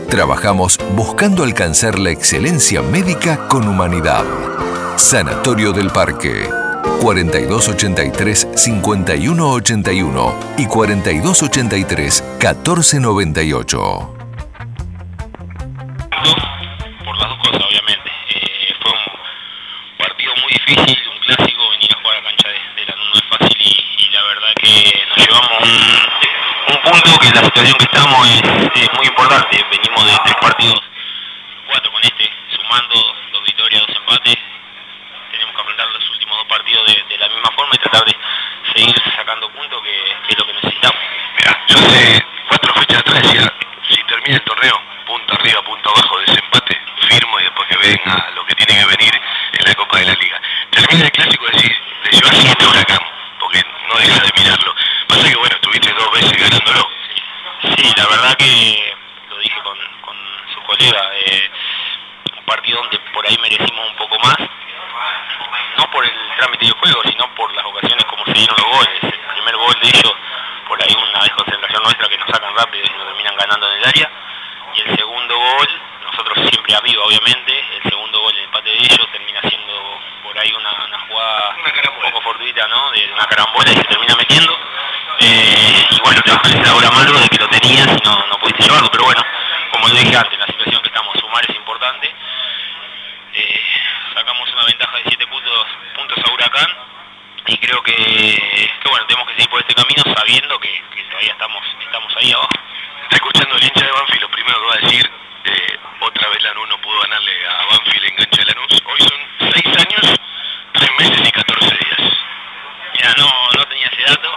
[SPEAKER 9] trabajamos buscando alcanzar la excelencia médica con humanidad. Sanatorio del Parque. 4283-5181 y 4283-1498.
[SPEAKER 15] por las dos cosas, obviamente. Eh, fue un partido muy difícil, un clásico, venir a jugar a cancha de, la no es fácil y, y, la verdad que nos llevamos un, un, punto que la situación que estamos es, es, muy importante. Venimos de tres partidos, cuatro con este, sumando dos victorias, dos empates. Tenemos que afrontar los últimos dos partidos de, la misma forma y tratar de seguir sacando puntos, que, es lo que necesitamos.
[SPEAKER 16] Mira, yo hace cuatro fechas atrás decía, si termina el torneo, punto arriba, punto abajo, desempate, firmo y después que venga lo que tiene que venir en la Copa de la Liga. Termina el clásico decís, le llevas siete huracán, no deja de mirarlo. Pasa que bueno, estuviste dos veces ganándolo.
[SPEAKER 15] Sí, la verdad que lo dije con, con su colega, eh, un partido donde por ahí merecimos un poco más, no por el trámite del juego, sino por las ocasiones como se dieron los goles. El primer gol de ellos, por ahí una desconcentración nuestra que nos sacan rápido y nos terminan ganando en el área. Y el segundo gol, nosotros siempre arriba obviamente, el segundo gol, el empate de ellos, termina siendo ahí una, una jugada un poco fortuita, ¿no? De una carambola y se termina metiendo. Eh, y bueno, te bajan el sabor amargo de que lo tenías y no, no pudiste llevarlo, pero bueno, como lo dije antes, la situación que estamos, sumar es importante. Eh, sacamos una ventaja de 7 puntos, puntos a Huracán y creo que, que, bueno, tenemos que seguir por este camino sabiendo que, que todavía estamos, estamos ahí abajo.
[SPEAKER 16] Está escuchando el hincha de Banfield, lo primero que va a decir, eh, otra vez Lanús no pudo ganarle a Banfield en cancha de Lanús. Hoy son 6 años, 3 meses y 14 días.
[SPEAKER 15] Mira, no, no tenía ese dato.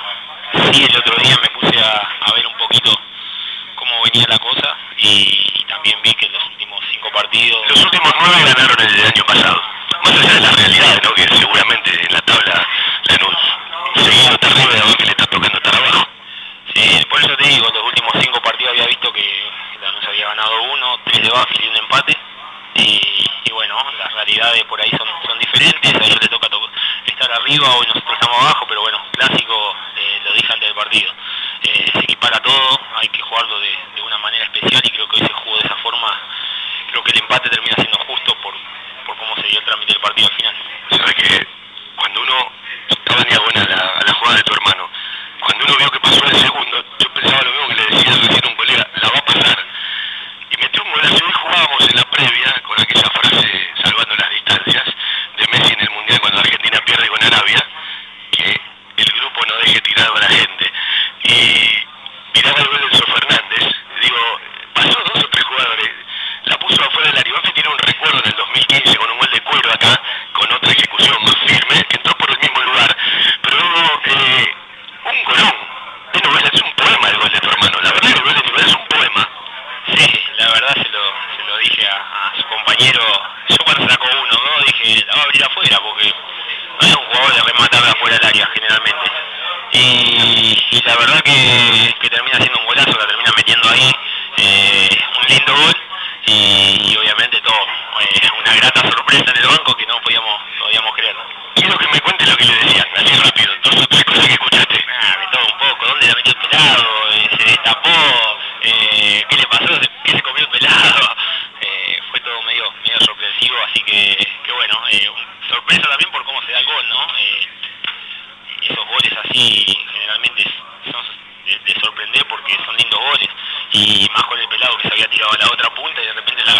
[SPEAKER 15] Sí, el otro día me puse a, a ver un poquito cómo venía la cosa y, y, también vi que los últimos 5 partidos...
[SPEAKER 16] Los últimos 9 ganaron el año pasado. Más allá de la realidad, ¿no? Que seguramente en la tabla Lanús seguido está arriba y a Banfield le está tocando estar abajo.
[SPEAKER 15] Sí, por eso te digo, los últimos cinco partidos había visto que Lanús había ganado uno, tres de Banfield y un empate. Y, y, bueno, las realidades por ahí son, son diferentes, a ellos les toca to estar arriba, hoy nosotros estamos abajo, pero bueno, clásico, eh, lo dije antes del partido. Eh, se equipara todo, hay que jugarlo de, de, una manera especial y creo que hoy se jugó de esa forma. Creo que el empate termina siendo justo por, por cómo se dio el trámite del partido al final.
[SPEAKER 16] ¿Sabes que cuando uno estaba en diagonal a, a la jugada de tu hermano, cuando uno vio que pasó el segundo, yo pensaba lo mismo que le decía a un colega, la va a pasar. Y jugábamos en la previa con aquella frase, salvando las distancias, de Messi en el Mundial cuando Argentina pierde con Arabia, que el grupo no deje tirado a la gente. Y miraba el gol de Enzo Fernández, digo, pasó dos o tres jugadores, la puso afuera del área. tiene un recuerdo en el 2015 con un gol de cuero acá, con otra ejecución más firme, que entró por el mismo lugar. Pero eh, un golón. Es un poema el gol de tu hermano. La verdad, el gol de tu hermano es un poema.
[SPEAKER 15] Sí, la verdad se lo, se lo dije a, a, su compañero. Yo cuando sacó uno, ¿no? dije, la va a abrir afuera porque no es un jugador de rematar de afuera del área generalmente. Y, y la verdad que, que, termina siendo un golazo, la termina metiendo ahí. Eh, un lindo gol y, y obviamente todo. Eh, una grata sorpresa en el banco que no podíamos, podíamos creer.
[SPEAKER 16] Quiero que me cuente lo que le decían, así rápido, dos o tres cosas que escuchaste.
[SPEAKER 15] Ah, de todo un poco, ¿dónde la metió el pelado? Eh, se destapó, eh, ¿qué le pasó? ¿Qué se comió el pelado? Eh, fue todo medio, sorpresivo, así que, que bueno, eh, sorpresa también por cómo se da el gol, ¿no? Esos goles así generalmente son de, de, sorprender porque son lindos goles y más con el pelado que se había tirado a la otra punta y de repente la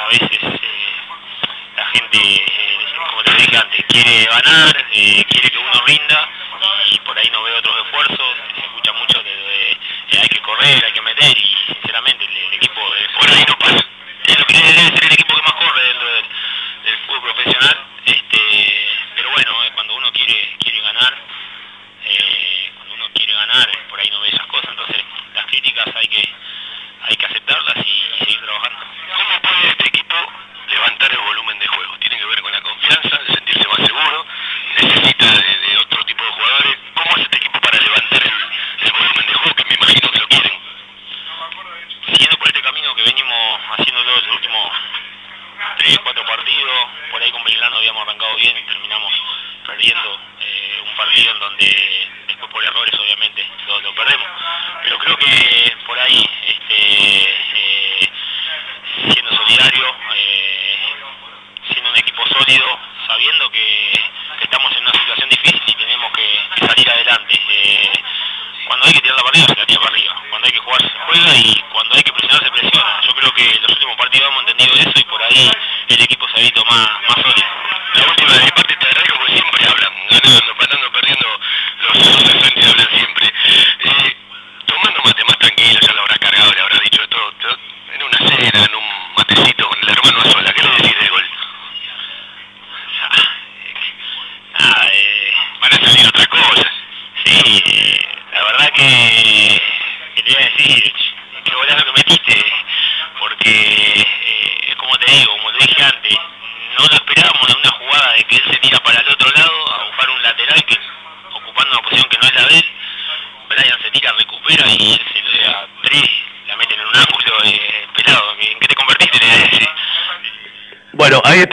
[SPEAKER 15] a
[SPEAKER 17] veces eh,
[SPEAKER 18] la
[SPEAKER 17] gente, eh, como te dije antes, quiere ganar, eh, quiere que uno rinda y por ahí no
[SPEAKER 15] veo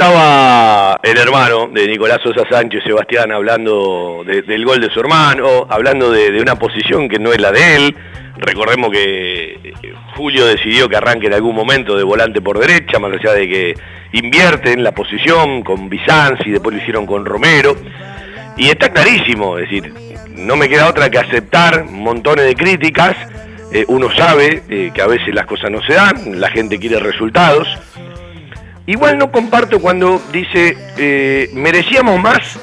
[SPEAKER 15] estaba el hermano de Nicolás Sosa Sánchez, Sebastián, hablando de, del gol de su hermano, hablando de, una posición que no es la de él. Recordemos que eh, Julio decidió que arranque en algún momento de volante por derecha, más allá de que invierten la posición con Bizanzi, después lo hicieron con Romero. Y está clarísimo, es decir, no me queda otra que aceptar montones de críticas. Eh, uno sabe eh, que a veces las cosas no se dan, la gente quiere resultados Igual no comparto cuando dice eh, merecíamos más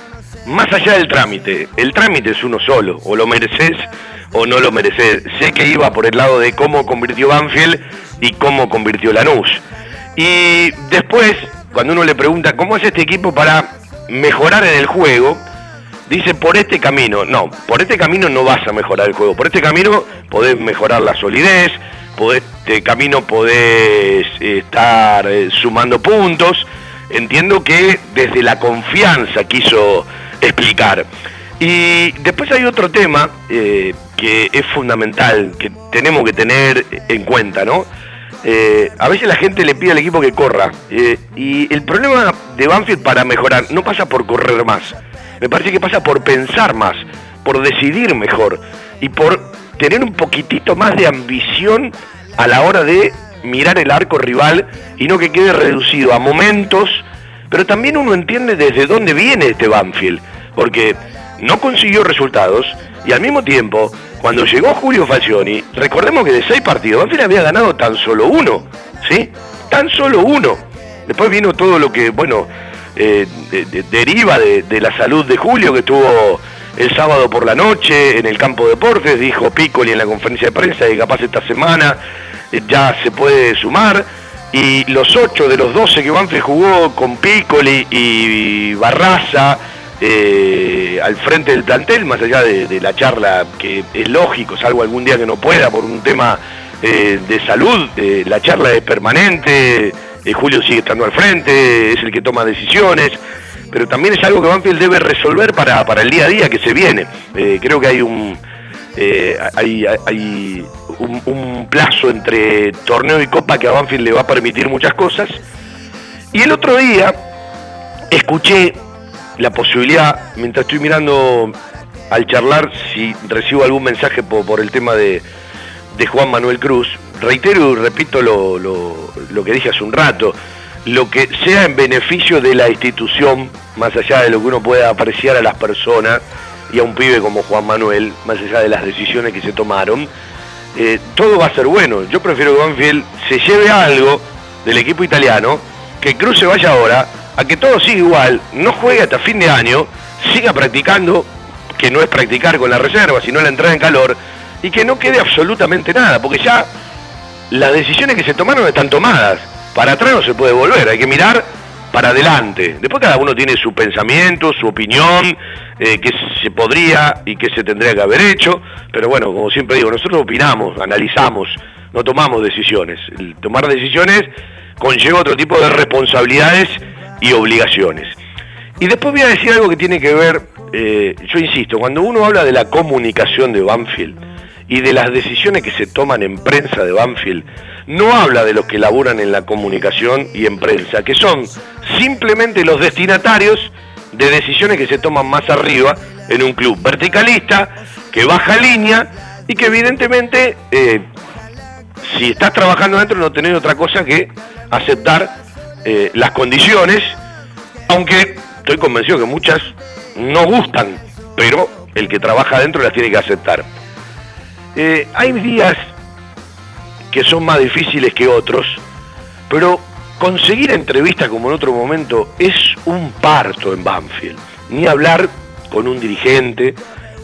[SPEAKER 15] más allá del trámite. El trámite es uno solo, o lo mereces o no lo mereces. Sé que iba por el lado de cómo convirtió Banfield y cómo convirtió Lanús. Y después, cuando uno le pregunta cómo es este equipo para mejorar en el juego, dice por este camino. No, por este camino no vas a mejorar el juego. Por este camino podés mejorar la solidez, podés este camino podés estar eh, sumando puntos. Entiendo que desde la confianza quiso explicar. Y después hay otro tema eh, que es fundamental, que tenemos que tener en cuenta, ¿no?
[SPEAKER 11] Eh, a veces la gente le pide al equipo que corra. Y el problema de Banfield para mejorar no pasa por correr más. Me parece que pasa por pensar más, por decidir mejor y por tener un poquitito más de ambición a la hora de mirar el arco rival y no que quede reducido a momentos. Pero también uno entiende desde dónde viene este Banfield. Porque no consiguió resultados y al mismo tiempo, cuando llegó Julio Falcioni, recordemos que de seis partidos, Banfield había ganado tan solo uno, ¿sí? Tan solo uno. Después vino todo lo que, bueno, eh, de- de- deriva de, la salud de Julio, que estuvo el sábado por la noche en el campo de deportes, dijo Piccoli en la conferencia de prensa que capaz esta semana ya se puede sumar. Y los ocho de los 12 que Banfield jugó con Piccoli y Barraza, eh, al frente del plantel, más allá de, de la charla que es lógico, salvo algún día que no pueda por un tema eh, de salud, eh, la charla es permanente, eh, Julio sigue estando al frente, es el que toma decisiones, pero también es algo que Banfield debe resolver para, para el día a día que se viene. Eh, creo que hay un... eh, hay, un, plazo entre torneo y copa que a Banfield le va a permitir muchas cosas. Y el otro día escuché la posibilidad, mientras estoy mirando al charlar, si recibo algún mensaje por, por el tema de, de Juan Manuel Cruz, reitero y repito lo, lo- lo que dije hace un rato, lo que sea en beneficio de la institución, más allá de lo que uno pueda apreciar a las personas y a un pibe como Juan Manuel, más allá de las decisiones que se tomaron, eh, todo va a ser bueno. Yo prefiero que Banfield se lleve algo del equipo italiano, que Cruz se vaya ahora, a que todo siga igual, no juegue hasta fin de año, siga practicando, que no es practicar con la reserva, sino la entrada en calor, y que no quede absolutamente nada, porque ya las decisiones que se tomaron están tomadas. Para atrás no se puede volver, hay que mirar para adelante. Después cada uno tiene su pensamiento, su opinión, eh, qué se podría y qué se tendría que haber hecho, pero bueno, como siempre digo, nosotros opinamos, analizamos, no tomamos decisiones. El tomar decisiones conlleva otro tipo de responsabilidades y obligaciones. Y después voy a decir algo que tiene que ver, eh, yo insisto, cuando uno habla de la comunicación de Banfield y de las decisiones que se toman en prensa de Banfield, no habla de los que laburan en la comunicación y en prensa, que son simplemente los destinatarios de decisiones que se toman más arriba en un club verticalista, que baja línea y que evidentemente, eh, si estás trabajando dentro, no tenés otra cosa que aceptar eh, las condiciones, aunque estoy convencido que muchas no gustan, pero el que trabaja adentro las tiene que aceptar. Eh, hay días que son más difíciles que otros, pero conseguir entrevista como en otro momento es un parto en Banfield. Ni hablar con un dirigente,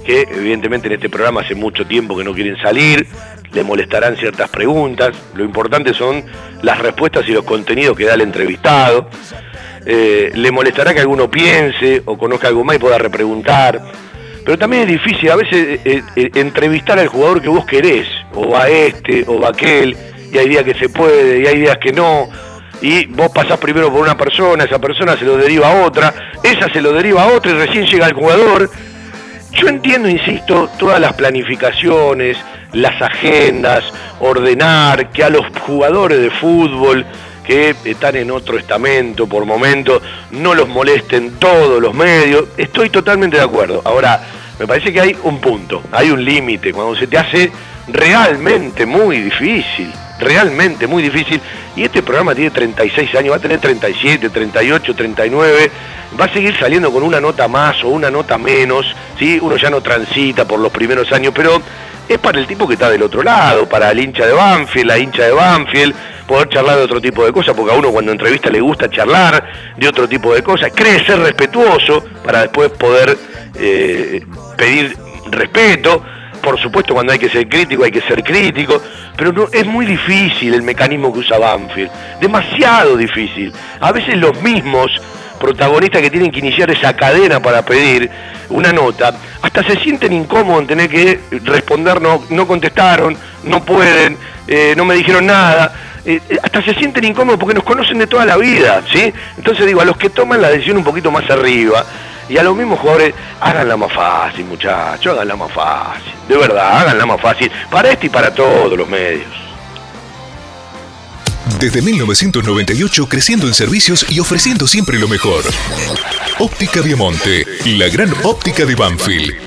[SPEAKER 11] que evidentemente en este programa hace mucho tiempo que no quieren salir, le molestarán ciertas preguntas, lo importante son las respuestas y los contenidos que da el entrevistado. Eh, le molestará que alguno piense o conozca algo más y pueda repreguntar. Pero también es difícil a veces eh, eh, entrevistar al jugador que vos querés, o a este, o a aquel, y hay días que se puede, y hay días que no, y vos pasás primero por una persona, esa persona se lo deriva a otra, esa se lo deriva a otra y recién llega el jugador. Yo entiendo, insisto, todas las planificaciones, las agendas, ordenar, que a los jugadores de fútbol que están en otro estamento por momento, no los molesten todos los medios. Estoy totalmente de acuerdo. Ahora, me parece que hay un punto, hay un límite, cuando se te hace realmente muy difícil, realmente muy difícil. Y este programa tiene 36 años, va a tener 37, 38, 39, va a seguir saliendo con una nota más o una nota menos, ¿sí? Uno ya no transita por los primeros años, pero es para el tipo que está del otro lado, para el hincha de Banfield, la hincha de Banfield, poder charlar de otro tipo de cosas, porque a uno cuando entrevista le gusta charlar de otro tipo de cosas, cree ser respetuoso para después poder eh, pedir respeto. Por supuesto, cuando hay que ser crítico, hay que ser crítico, pero no, es muy difícil el mecanismo que usa Banfield, demasiado difícil. A veces los mismos protagonistas que tienen que iniciar esa cadena para pedir una nota, hasta se sienten incómodos en tener que responder, no, no contestaron, no pueden, eh, no me dijeron nada. Eh, hasta se sienten incómodos porque nos conocen de toda la vida, ¿sí? Entonces digo, a los que toman la decisión un poquito más arriba, y a los mismos jugadores, háganla más fácil, muchachos, háganla más fácil. De verdad, háganla más fácil. Para este y para todos los medios.
[SPEAKER 9] Desde 1998 creciendo en servicios y ofreciendo siempre lo mejor. Óptica Viamonte, la gran óptica de Banfield.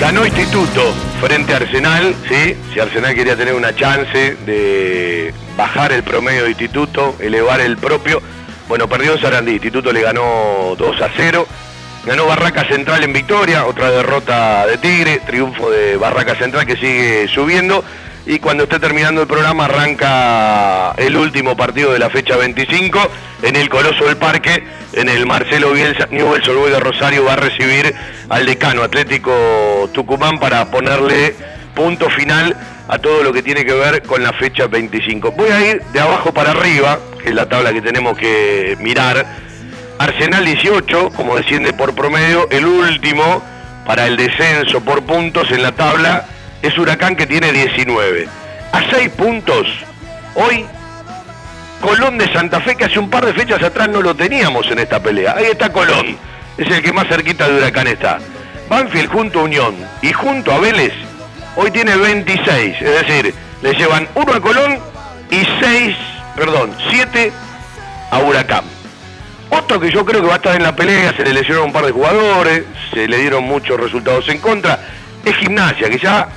[SPEAKER 11] Ganó Instituto frente a Arsenal, ¿sí? Si Arsenal quería tener una chance de bajar el promedio de Instituto, elevar el propio, bueno, perdió en Sarandí, Instituto le ganó 2 a 0. Ganó Barraca Central en victoria, otra derrota de Tigre, triunfo de Barraca Central que sigue subiendo. Y cuando esté terminando el programa arranca el último partido de la fecha 25 en el Coloso del Parque, en el Marcelo Bielsa, Newell's Old de Rosario va a recibir al decano Atlético Tucumán para ponerle punto final a todo lo que tiene que ver con la fecha 25. Voy a ir de abajo para arriba, que es la tabla que tenemos que mirar. Arsenal 18, como desciende por promedio, el último para el descenso por puntos en la tabla es Huracán que tiene 19. A 6 puntos, hoy Colón de Santa Fe, que hace un par de fechas atrás no lo teníamos en esta pelea. Ahí está Colón, es el que más cerquita de Huracán está. Banfield junto a Unión y junto a Vélez, hoy tiene 26, es decir, le llevan uno a Colón y 6, perdón, 7 a Huracán. Otro que yo creo que va a estar en la pelea, se le lesionaron un par de jugadores, se le dieron muchos resultados en contra, es Gimnasia, que ya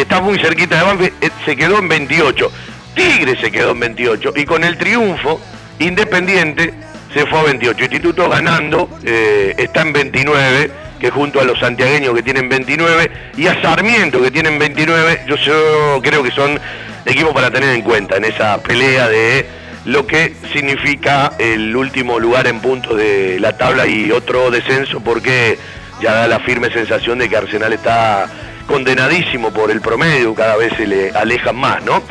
[SPEAKER 11] está muy cerquita de Banfield, eh, se quedó en 28. Tigre se quedó en 28 y con el triunfo, Independiente se fue a 28. Instituto ganando, eh, está en 29, que junto a los santiagueños que tienen 29 y a Sarmiento que tienen 29, yo, yo creo que son equipos para tener en cuenta en esa pelea de lo que significa el último lugar en puntos de la tabla y otro descenso porque ya da la firme sensación de que Arsenal está condenadísimo por el promedio, cada vez se le alejan más, ¿no?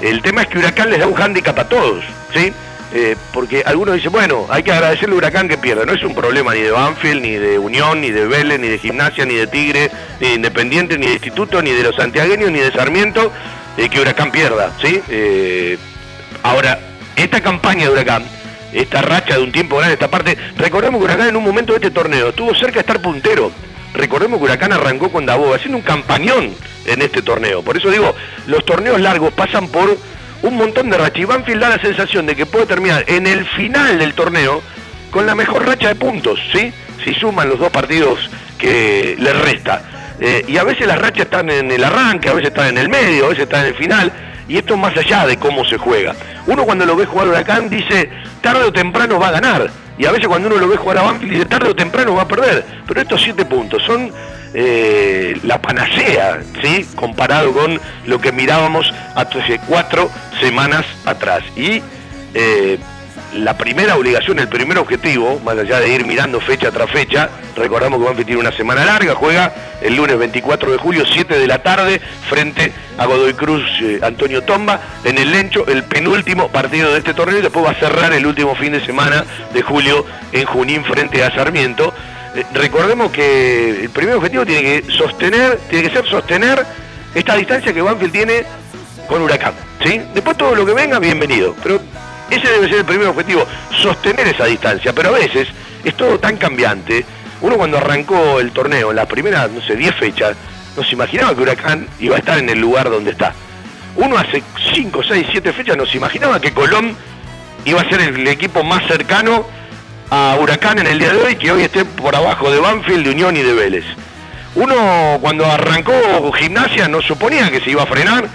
[SPEAKER 11] El tema es que Huracán les da un hándicap a todos, ¿sí? Eh, porque algunos dicen, bueno, hay que agradecerle a Huracán que pierda. No es un problema ni de Banfield, ni de Unión, ni de Vélez, ni de Gimnasia, ni de Tigre, ni de Independiente, ni de Instituto, ni de los santiagueños, ni de Sarmiento, eh, que Huracán pierda, ¿sí? Eh, ahora, esta campaña de Huracán, esta racha de un tiempo grande, esta parte, recordemos que Huracán en un momento de este torneo estuvo cerca de estar puntero. Recordemos que Huracán arrancó con Daboga, haciendo un campañón en este torneo. Por eso digo, los torneos largos pasan por un montón de rachas. Y Banfield da la sensación de que puede terminar en el final del torneo con la mejor racha de puntos, ¿sí? Si suman los dos partidos que le resta. Eh, y a veces las rachas están en el arranque, a veces están en el medio, a veces están en el final. Y esto es más allá de cómo se juega. Uno cuando lo ve jugar Huracán dice, tarde o temprano va a ganar. Y a veces cuando uno lo ve jugar a Banfield dice, tarde o temprano va a perder. Pero estos siete puntos son eh, la panacea, ¿sí? Comparado con lo que mirábamos hace cuatro semanas atrás. Y eh, la primera obligación, el primer objetivo, más allá de ir mirando fecha tras fecha, recordamos que Banfield tiene una semana larga, juega el lunes 24 de julio, 7 de la tarde, frente a Godoy Cruz eh, Antonio Tomba, en el Lencho, el penúltimo partido de este torneo, y después va a cerrar el último fin de semana de julio en Junín frente a Sarmiento. Eh, recordemos que el primer objetivo tiene que sostener, tiene que ser sostener esta distancia que Banfield tiene con Huracán. ¿sí? Después todo lo que venga, bienvenido. Pero ese debe ser el primer objetivo, sostener esa distancia. Pero a veces es todo tan cambiante. Uno cuando arrancó el torneo, en las primeras, no sé, 10 fechas, no se imaginaba que Huracán iba a estar en el lugar donde está. Uno hace 5, 6, 7 fechas no se imaginaba que Colón iba a ser el equipo más cercano a Huracán en el día de hoy, que hoy esté por abajo de Banfield, de Unión y de Vélez. Uno cuando arrancó gimnasia no suponía que se iba a frenar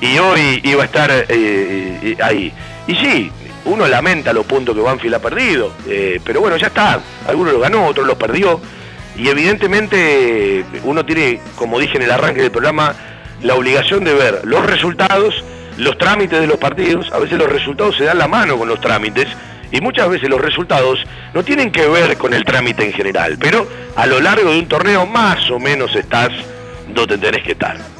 [SPEAKER 11] y hoy iba a estar eh, eh, ahí. Y sí, uno lamenta los puntos que Banfield ha perdido, eh, pero bueno, ya está. Algunos lo ganó, otros los perdió. Y evidentemente uno tiene, como dije en el arranque del programa, la obligación de ver los resultados, los trámites de los partidos. A veces los resultados se dan la mano con los trámites y muchas veces los resultados no tienen que ver con el trámite en general, pero a lo largo de un torneo más o menos estás donde tenés que estar.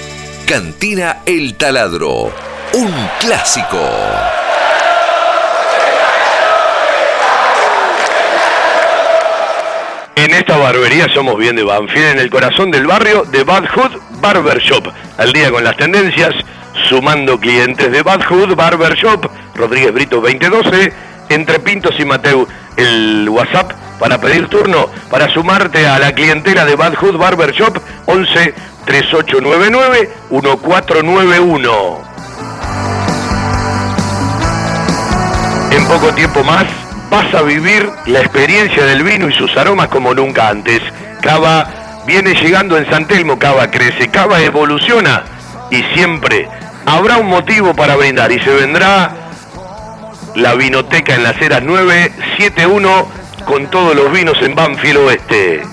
[SPEAKER 9] Cantina El Taladro, un clásico.
[SPEAKER 11] En esta barbería somos bien de Banfield, en el corazón del barrio de Bad Hood Barber Shop. Al día con las tendencias, sumando clientes de Bad Hood Barber Shop, Rodríguez Brito 2012, entre Pintos y Mateu, el WhatsApp para pedir turno, para sumarte a la clientela de Bad Hood Barber Shop, 11 3899 1491. En poco tiempo más vas a vivir la experiencia del vino y sus aromas como nunca antes. Cava viene llegando en San Telmo, Cava crece, Cava evoluciona y siempre habrá un motivo para brindar y se vendrá la vinoteca en las eras 971 con todos los vinos en Banfield Oeste.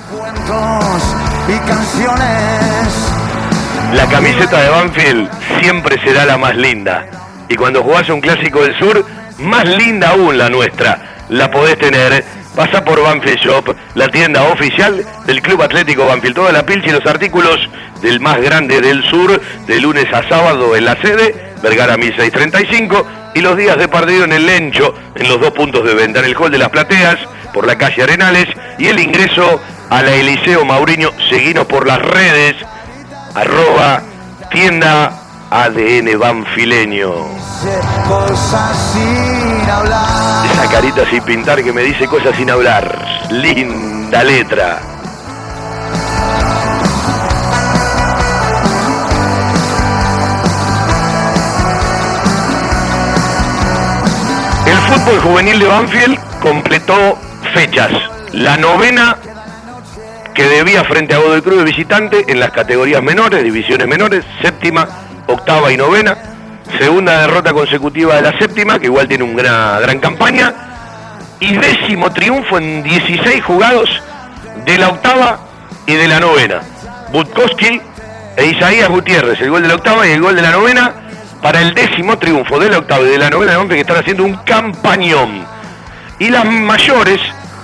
[SPEAKER 11] La camiseta de Banfield siempre será la más linda. Y cuando jugás un clásico del sur, más linda aún la nuestra. La podés tener. Pasa por Banfield Shop, la tienda oficial del Club Atlético Banfield. Toda la pilcha y los artículos del más grande del sur, de lunes a sábado en la sede, Vergara 1635, y los días de partido en el Lencho, en los dos puntos de venta, en el Hall de las Plateas, por la calle Arenales, y el ingreso a la Eliseo Mauriño, seguinos por las redes, arroba tienda ADN Banfileño. Esa carita sin pintar que me dice cosas sin hablar. Linda letra. El fútbol juvenil de Banfield completó fechas. La novena que debía frente a Godoy Cruz de visitante en las categorías menores, divisiones menores, séptima, octava y novena. Segunda derrota consecutiva de la séptima, que igual tiene una gran campaña. Y décimo triunfo en 16 jugados de la octava y de la novena. Butkowski e Isaías Gutiérrez, el gol de la octava y el gol de la novena, para el décimo triunfo de la octava y de la novena de que están haciendo un campañón. Y las mayores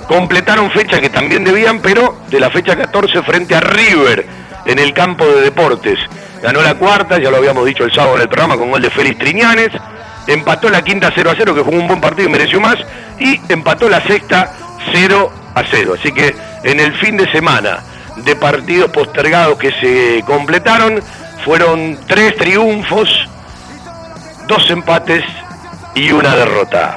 [SPEAKER 11] completaron fecha que también debían, pero de la fecha 14 frente a River en el campo de deportes. Ganó la cuarta, ya lo habíamos dicho el sábado en el programa con gol de Félix Triñanes. Empató la quinta 0 a 0, que jugó un buen partido y mereció más. Y empató la sexta 0 a 0. Así que en el fin de semana de partidos postergados que se completaron, fueron tres triunfos, dos empates y una derrota.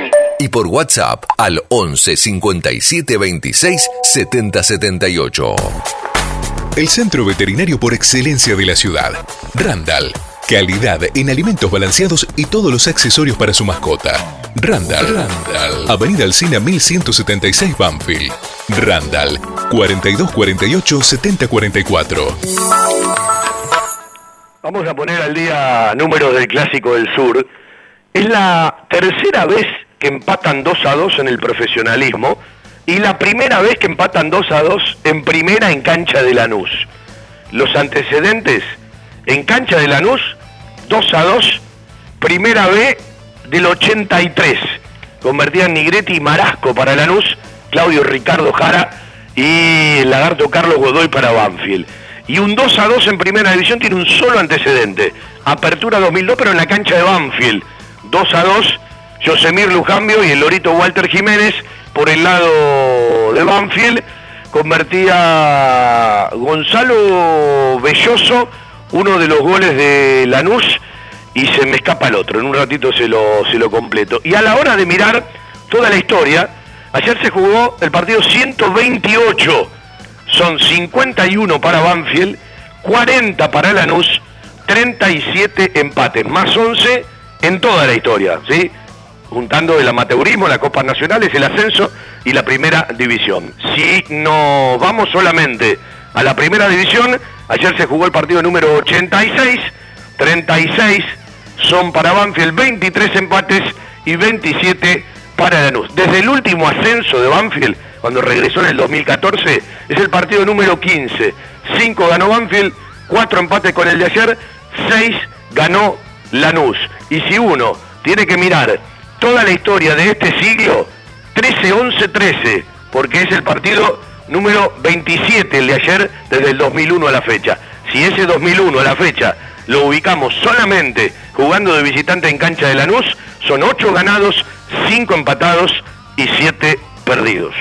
[SPEAKER 9] y por WhatsApp al 11 57 26 70 78.
[SPEAKER 19] El centro veterinario por excelencia de la ciudad, Randall. Calidad en alimentos balanceados y todos los accesorios para su mascota. Randall. Randall. Avenida Alcina 1176 Banfield. Randall 4248 7044.
[SPEAKER 11] Vamos a poner al día números del Clásico del Sur. Es la tercera vez que empatan 2 a 2 en el profesionalismo y la primera vez que empatan 2 a 2 en primera en cancha de Lanús. Los antecedentes en cancha de Lanús, 2 a 2, primera B del 83. Convertían Nigretti y Marasco para Lanús, Claudio Ricardo Jara y el lagarto Carlos Godoy para Banfield. Y un 2 a 2 en primera división tiene un solo antecedente. Apertura 2002, pero en la cancha de Banfield. 2 a 2, Josemir Lujambio y el Lorito Walter Jiménez por el lado de Banfield. Convertía Gonzalo Belloso uno de los goles de Lanús y se me escapa el otro. En un ratito se lo, se lo completo. Y a la hora de mirar toda la historia, ayer se jugó el partido 128. Son 51 para Banfield, 40 para Lanús, 37 empates, más 11 en toda la historia, ¿sí? Juntando el amateurismo, la Copa Nacional, es el ascenso y la primera división. Si no vamos solamente a la primera división, ayer se jugó el partido número 86, 36 son para Banfield, 23 empates y 27 para Lanús. Desde el último ascenso de Banfield, cuando regresó en el 2014, es el partido número 15. 5 ganó Banfield, 4 empates con el de ayer, 6 ganó Lanús. Y si uno tiene que mirar toda la historia de este siglo, 13-11-13, porque es el partido número 27, el de ayer, desde el 2001 a la fecha. Si ese 2001 a la fecha lo ubicamos solamente jugando de visitante en cancha de Lanús, son 8 ganados, 5 empatados y 7 perdidos.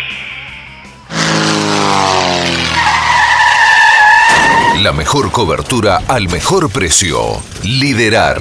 [SPEAKER 9] La mejor cobertura al mejor precio. Liderar.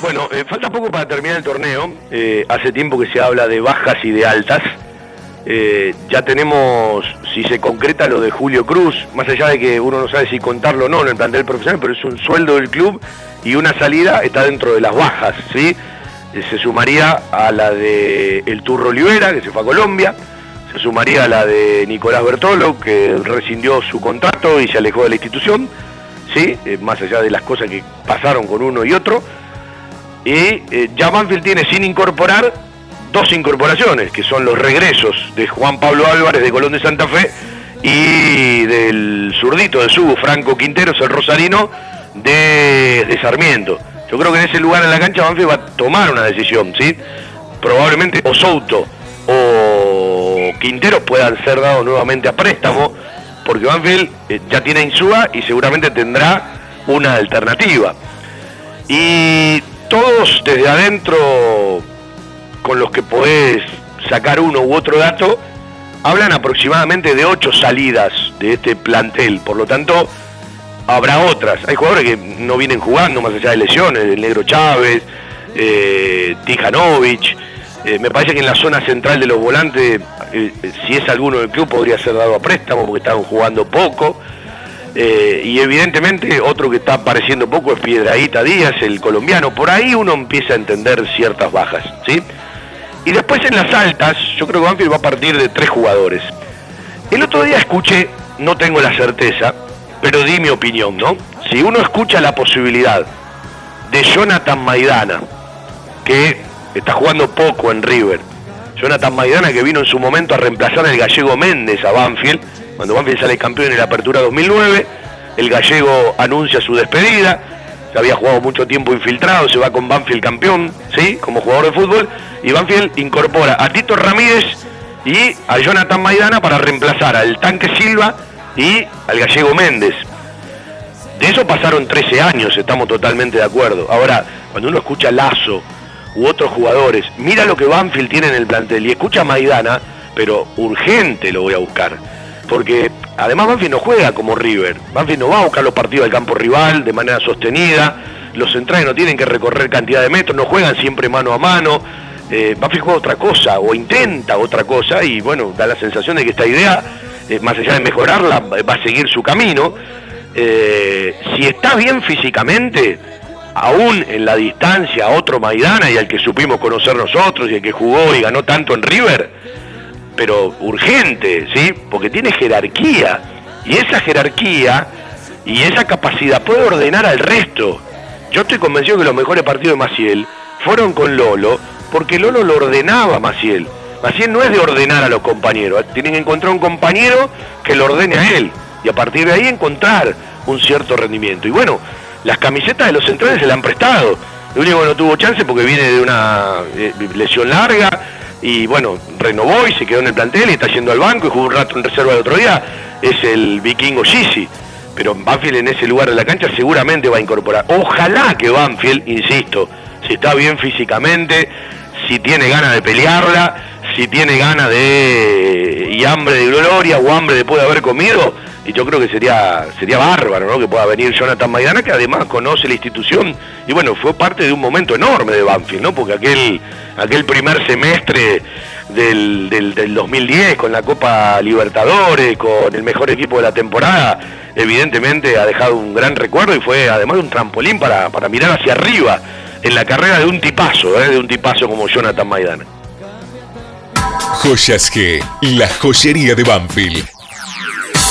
[SPEAKER 11] Bueno, eh, falta poco para terminar el torneo. Eh, hace tiempo que se habla de bajas y de altas. Eh, ya tenemos, si se concreta lo de Julio Cruz, más allá de que uno no sabe si contarlo o no en el plantel profesional, pero es un sueldo del club y una salida está dentro de las bajas, ¿sí? Se sumaría a la de El Turro Olivera, que se fue a Colombia, se sumaría a la de Nicolás Bertolo, que rescindió su contrato y se alejó de la institución, ¿sí? Eh, más allá de las cosas que pasaron con uno y otro. Y eh, ya Banfield tiene sin incorporar dos incorporaciones, que son los regresos de Juan Pablo Álvarez de Colón de Santa Fe y del zurdito de Subo, Franco Quinteros, el rosarino de, de Sarmiento. Yo creo que en ese lugar en la cancha Banfield va a tomar una decisión, ¿sí? Probablemente o Souto o Quinteros puedan ser dados nuevamente a préstamo, porque Banfield eh, ya tiene Insúa y seguramente tendrá una alternativa. Y todos desde adentro, con los que podés sacar uno u otro dato, hablan aproximadamente de ocho salidas de este plantel. Por lo tanto, habrá otras. Hay jugadores que no vienen jugando más allá de lesiones, el Negro Chávez, eh. Eh, me parece que en la zona central de los volantes, eh, si es alguno del club, podría ser dado a préstamo porque estaban jugando poco. Eh, y evidentemente otro que está apareciendo poco es Piedraíta Díaz, el colombiano. Por ahí uno empieza a entender ciertas bajas. ¿sí? Y después en las altas, yo creo que Banfield va a partir de tres jugadores. El otro día escuché, no tengo la certeza, pero di mi opinión, ¿no? Si uno escucha la posibilidad de Jonathan Maidana, que está jugando poco en River, Jonathan Maidana que vino en su momento a reemplazar al gallego Méndez a Banfield, cuando Banfield sale campeón en la apertura 2009, el gallego anuncia su despedida, se había jugado mucho tiempo infiltrado, se va con Banfield campeón, ¿sí? Como jugador de fútbol, y Banfield incorpora a Tito Ramírez y a Jonathan Maidana para reemplazar al Tanque Silva y al gallego Méndez. De eso pasaron 13 años, estamos totalmente de acuerdo. Ahora, cuando uno escucha Lazo u otros jugadores, mira lo que Banfield tiene en el plantel y escucha a Maidana, pero urgente lo voy a buscar. Porque además Banfield no juega como River. Banfield no va a buscar los partidos del campo rival de manera sostenida. Los centrales no tienen que recorrer cantidad de metros, no juegan siempre mano a mano. Eh, Banfield juega otra cosa o intenta otra cosa y bueno, da la sensación de que esta idea, eh, más allá de mejorarla, va a seguir su camino. Eh, si está bien físicamente, aún en la distancia a otro Maidana y al que supimos conocer nosotros y el que jugó y ganó tanto en River, pero urgente, ¿sí? Porque tiene jerarquía. Y esa jerarquía y esa capacidad puede ordenar al resto. Yo estoy convencido que los mejores partidos de Maciel fueron con Lolo, porque Lolo lo ordenaba a Maciel. Maciel no es de ordenar a los compañeros, tienen que encontrar un compañero que lo ordene a él. Y a partir de ahí encontrar un cierto rendimiento. Y bueno, las camisetas de los centrales se le han prestado. Lo único que no tuvo chance porque viene de una eh, lesión larga y bueno, renovó y se quedó en el plantel y está yendo al banco y jugó un rato en reserva el otro día, es el vikingo Gisi. Pero Banfield en ese lugar de la cancha seguramente va a incorporar. Ojalá que Banfield, insisto, si está bien físicamente, si tiene ganas de pelearla, si tiene ganas de y hambre de gloria o hambre de poder haber comido, y yo creo que sería sería bárbaro ¿no? que pueda venir Jonathan Maidana que además conoce la institución y bueno fue parte de un momento enorme de Banfield no porque aquel aquel primer semestre del, del, 2010 con la Copa Libertadores con el mejor equipo de la temporada evidentemente ha dejado un gran recuerdo y fue además un trampolín para, para mirar hacia arriba en la carrera de un tipazo ¿eh? de un tipazo como Jonathan Maidana
[SPEAKER 19] Joyas G, la joyería de Banfield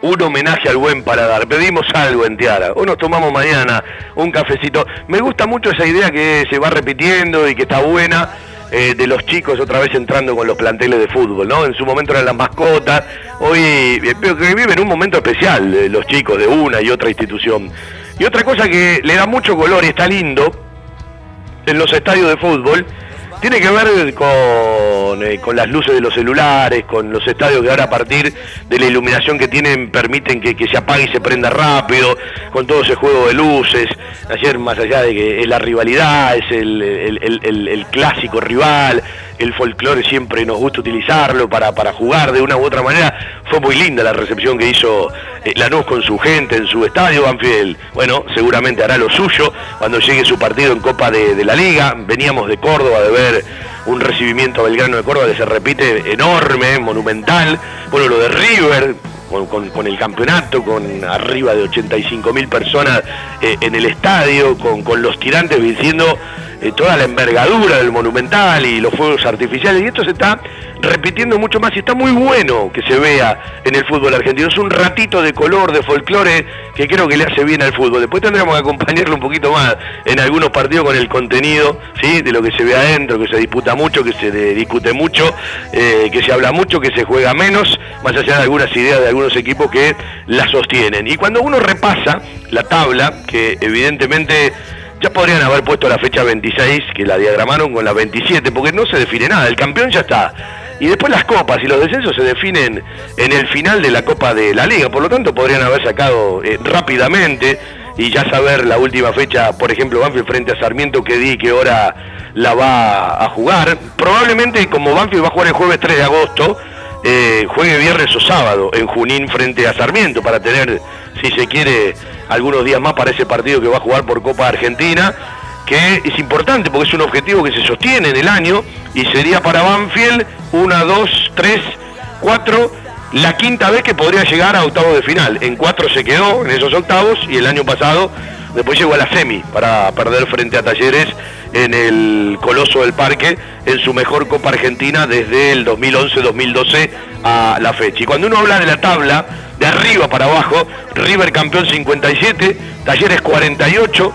[SPEAKER 11] Un homenaje al buen paladar. Pedimos algo en Tiara. O nos tomamos mañana un cafecito. Me gusta mucho esa idea que se va repitiendo y que está buena eh, de los chicos otra vez entrando con los planteles de fútbol, ¿no? En su momento eran las mascotas, hoy eh, que viven un momento especial eh, los chicos de una y otra institución. Y otra cosa que le da mucho color y está lindo en los estadios de fútbol tiene que ver con, eh, con, las luces de los celulares, con los estadios que ahora a partir de la iluminación que tienen permiten que, se apague y se prenda rápido, con todo ese juego de luces. Ayer, más allá de que es la rivalidad, es el clásico rival, el folclore siempre nos gusta utilizarlo para, para jugar de una u otra manera. Fue muy linda la recepción que hizo eh, Lanús con su gente en su estadio Banfield. Bueno, seguramente hará lo suyo cuando llegue su partido en Copa de, la Liga. Veníamos de Córdoba de ver un recibimiento a Belgrano de Córdoba que se repite enorme, monumental. Bueno, lo de River, con, el campeonato, con arriba de 85 mil personas eh, en el estadio, con, con los tirantes diciendo eh, toda la envergadura del monumental y los fuegos artificiales, y esto se está repitiendo mucho más y está muy bueno que se vea en el fútbol argentino. Es un ratito de color, de folclore, que creo que le hace bien al fútbol. Después tendremos que acompañarlo un poquito más en algunos partidos con el contenido, ¿sí? de lo que se ve adentro, que se disputa mucho, que se discute mucho, eh, que se habla mucho, que se juega menos, más allá de algunas ideas de algunos equipos que la sostienen. Y cuando uno repasa la tabla, que evidentemente ya podrían haber puesto la fecha 26, que la diagramaron con la 27, porque no se define nada, el campeón ya está. Y después las copas y los descensos se definen en el final de la Copa de la Liga, por lo tanto podrían haber sacado eh, rápidamente y ya saber la última fecha, por ejemplo, Banfield frente a Sarmiento, que di que hora la va a jugar. Probablemente como Banfield va a jugar el jueves 3 de agosto, eh, juegue viernes o sábado en Junín frente a Sarmiento para tener, si se quiere, algunos días más para ese partido que va a jugar por Copa Argentina, que es importante porque es un objetivo que se sostiene en el año y sería para Banfield una, dos, tres, cuatro, la quinta vez que podría llegar a octavos de final. En cuatro se quedó en esos octavos y el año pasado después llegó a la semi para perder frente a Talleres en el Coloso del Parque en su mejor Copa Argentina desde el 2011-2012 a la fecha. Y cuando uno habla de la tabla, de arriba para abajo, River campeón 57, Talleres 48,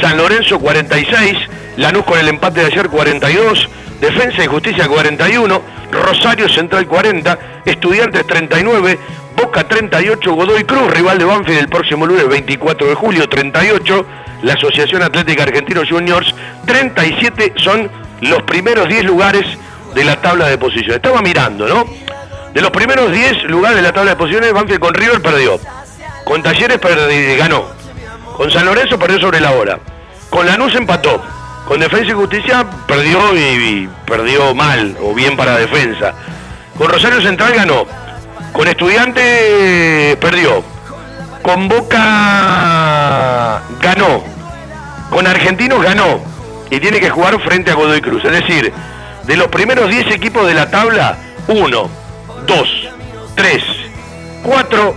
[SPEAKER 11] San Lorenzo 46, Lanús con el empate de ayer 42, Defensa y Justicia 41, Rosario Central 40, Estudiantes 39, Boca 38, Godoy Cruz, rival de Banfield el próximo lunes 24 de julio 38, la Asociación Atlética Argentino Juniors 37 son los primeros 10 lugares de la tabla de posiciones. Estaba mirando, ¿no? De los primeros 10 lugares de la tabla de posiciones, Banfield con River perdió. Con Talleres ganó. Con San Lorenzo perdió sobre la hora. Con Lanús empató. Con Defensa y Justicia perdió y, perdió mal o bien para defensa. Con Rosario Central ganó. Con Estudiante perdió. Con Boca ganó. Con Argentinos ganó. Y tiene que jugar frente a Godoy Cruz. Es decir, de los primeros 10 equipos de la tabla, uno, dos, tres, cuatro,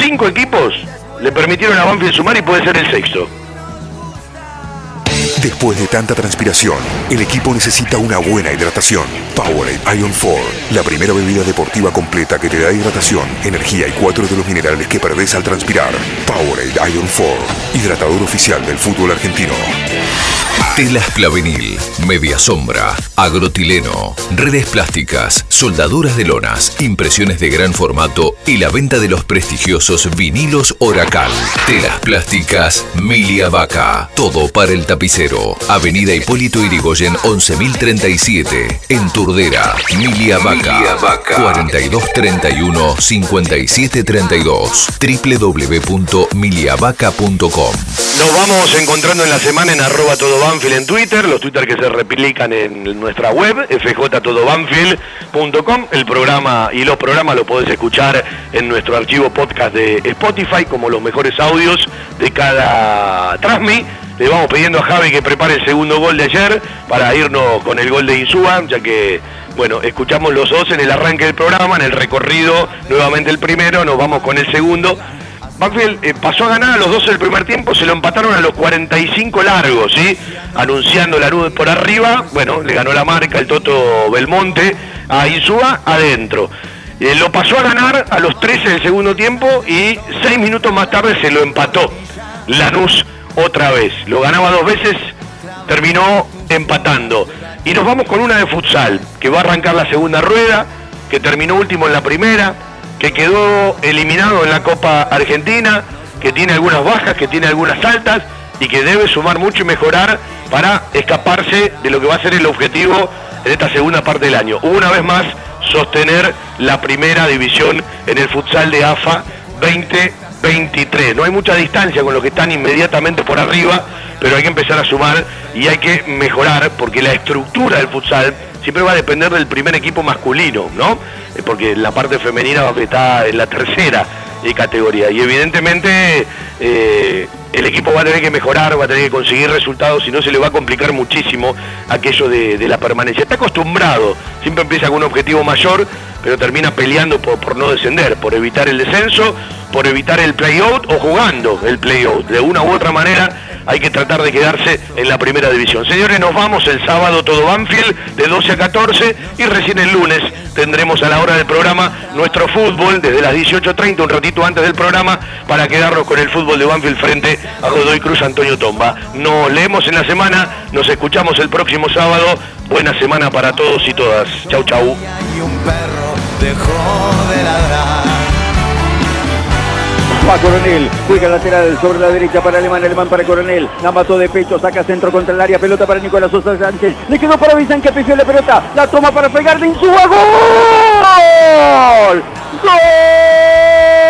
[SPEAKER 11] cinco equipos le permitieron a Banfield sumar y puede ser el sexto.
[SPEAKER 19] Después de tanta transpiración, el equipo necesita una buena hidratación. Powerade Ion 4, la primera bebida deportiva completa que te da hidratación, energía y cuatro de los minerales que perdés al transpirar. Powerade Ion 4, hidratador oficial del fútbol argentino.
[SPEAKER 9] Telas Plavenil, Media Sombra, Agrotileno, redes plásticas, soldaduras de lonas, impresiones de gran formato y la venta de los prestigiosos vinilos Oracal. Telas plásticas Milia Vaca, todo para el tapicero. Avenida Hipólito Irigoyen 11037, en Turdera. Milia Vaca, 4231 5732 www.miliavaca.com.
[SPEAKER 11] Nos vamos encontrando en la semana en arroba todo Banfield en Twitter, los Twitter que se replican en nuestra web, fjtodobanfield.com. El programa y los programas lo podés escuchar en nuestro archivo podcast de Spotify, como los mejores audios de cada Transmi. Le vamos pidiendo a Javi que prepare el segundo gol de ayer para irnos con el gol de Insúa, ya que, bueno, escuchamos los dos en el arranque del programa, en el recorrido, nuevamente el primero, nos vamos con el segundo. Banfield eh, pasó a ganar a los 12 del primer tiempo, se lo empataron a los 45 largos, ¿sí? Anunciando la nube por arriba, bueno, le ganó la marca el Toto Belmonte a Insúa adentro. Eh, lo pasó a ganar a los 13 del segundo tiempo y seis minutos más tarde se lo empató Lanús otra vez. Lo ganaba dos veces, terminó empatando. Y nos vamos con una de futsal, que va a arrancar la segunda rueda, que terminó último en la primera, que quedó eliminado en la Copa Argentina, que tiene algunas bajas, que tiene algunas altas y que debe sumar mucho y mejorar para escaparse de lo que va a ser el objetivo en esta segunda parte del año. Una vez más, sostener la primera división en el futsal de AFA 2023. No hay mucha distancia con los que están inmediatamente por arriba, pero hay que empezar a sumar y hay que mejorar porque la estructura del futsal siempre va a depender del primer equipo masculino, ¿no? Eh, porque la parte femenina está en la tercera eh, categoría. Y evidentemente eh, el equipo va a tener que mejorar, va a tener que conseguir resultados, si no se le va a complicar muchísimo aquello de, la permanencia. Está acostumbrado, siempre empieza con un objetivo mayor, pero termina peleando por, no descender, por evitar el descenso, por evitar el play-out o jugando el play-out. De una u otra manera hay que tratar de quedarse en la primera división. Señores, nos vamos el sábado todo Banfield de 12 a 14 y recién el lunes tendremos a la hora del programa nuestro fútbol desde las 18.30, un ratito antes del programa, para quedarnos con el fútbol de Banfield frente a Godoy Cruz Antonio Tomba. Nos leemos en la semana, nos escuchamos el próximo sábado. Buena semana para todos y todas. Chau, chau.
[SPEAKER 6] Va Coronel, juega lateral sobre la derecha para Alemán, Alemán para Coronel. La mató de pecho, saca centro contra el área, pelota para Nicolás Sosa Sánchez. Le quedó para Bizán que pifió la pelota. La toma para pegar de Insúa. ¡Gol! ¡Gol!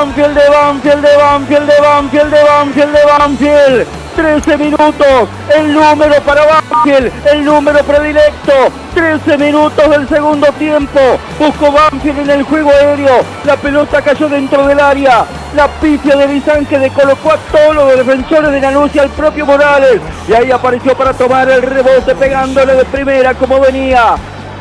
[SPEAKER 6] Banfield, de Banfield, de Banfield, de Banfield, de Banfield, de Banfield. 13 minutos, el número para Banfield, el número predilecto, 13 minutos del segundo tiempo, buscó Banfield en el juego aéreo, la pelota cayó dentro del área, la pifia de Bizán que decolocó a todos los defensores de Lanús y al propio Morales, y ahí apareció para tomar el rebote pegándole de primera como venía,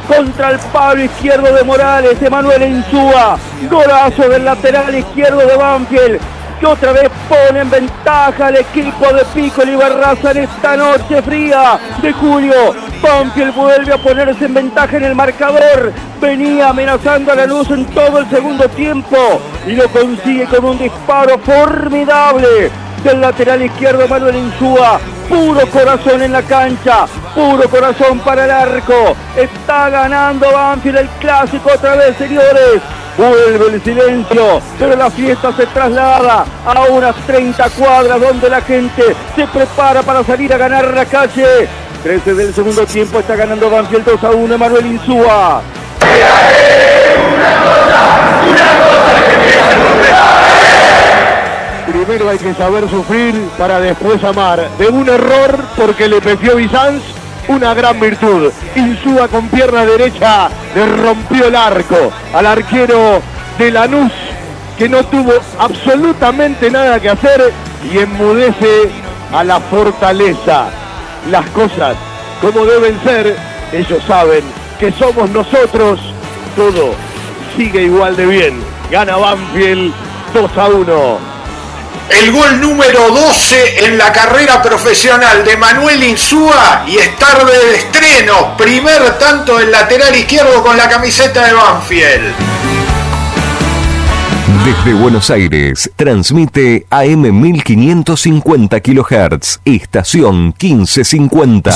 [SPEAKER 6] contra el palo izquierdo de Morales, Emanuel Insúa, golazo del lateral izquierdo de Banfield, que otra vez pone en ventaja al equipo de Pico y Barraza en esta noche fría de julio. Banfield vuelve a ponerse en ventaja en el marcador. Venía amenazando a la luz en todo el segundo tiempo y lo consigue con un disparo formidable del lateral izquierdo Manuel Insúa. Puro corazón en la cancha, puro corazón para el arco. Está ganando Banfield el clásico otra vez, señores. Vuelve el silencio, pero la fiesta se traslada a unas 30 cuadras donde la gente se prepara para salir a ganar la calle. 13 del segundo tiempo está ganando Banfield 2 a 1 Manuel Insúa.
[SPEAKER 7] Primero hay que saber sufrir para después amar. De un error porque le pefió Bizanz, una gran virtud. Insúa con pierna derecha le rompió el arco al arquero de Lanús que no tuvo absolutamente nada que hacer y enmudece a la fortaleza. Las cosas como deben ser, ellos saben que somos nosotros, todo sigue igual de bien. Gana Banfield 2 a 1
[SPEAKER 8] el gol número 12 en la carrera profesional de Manuel Insúa y es tarde de estreno. Primer tanto del lateral izquierdo con la camiseta de Banfield.
[SPEAKER 9] Desde Buenos Aires, transmite AM 1550 kHz, estación 1550.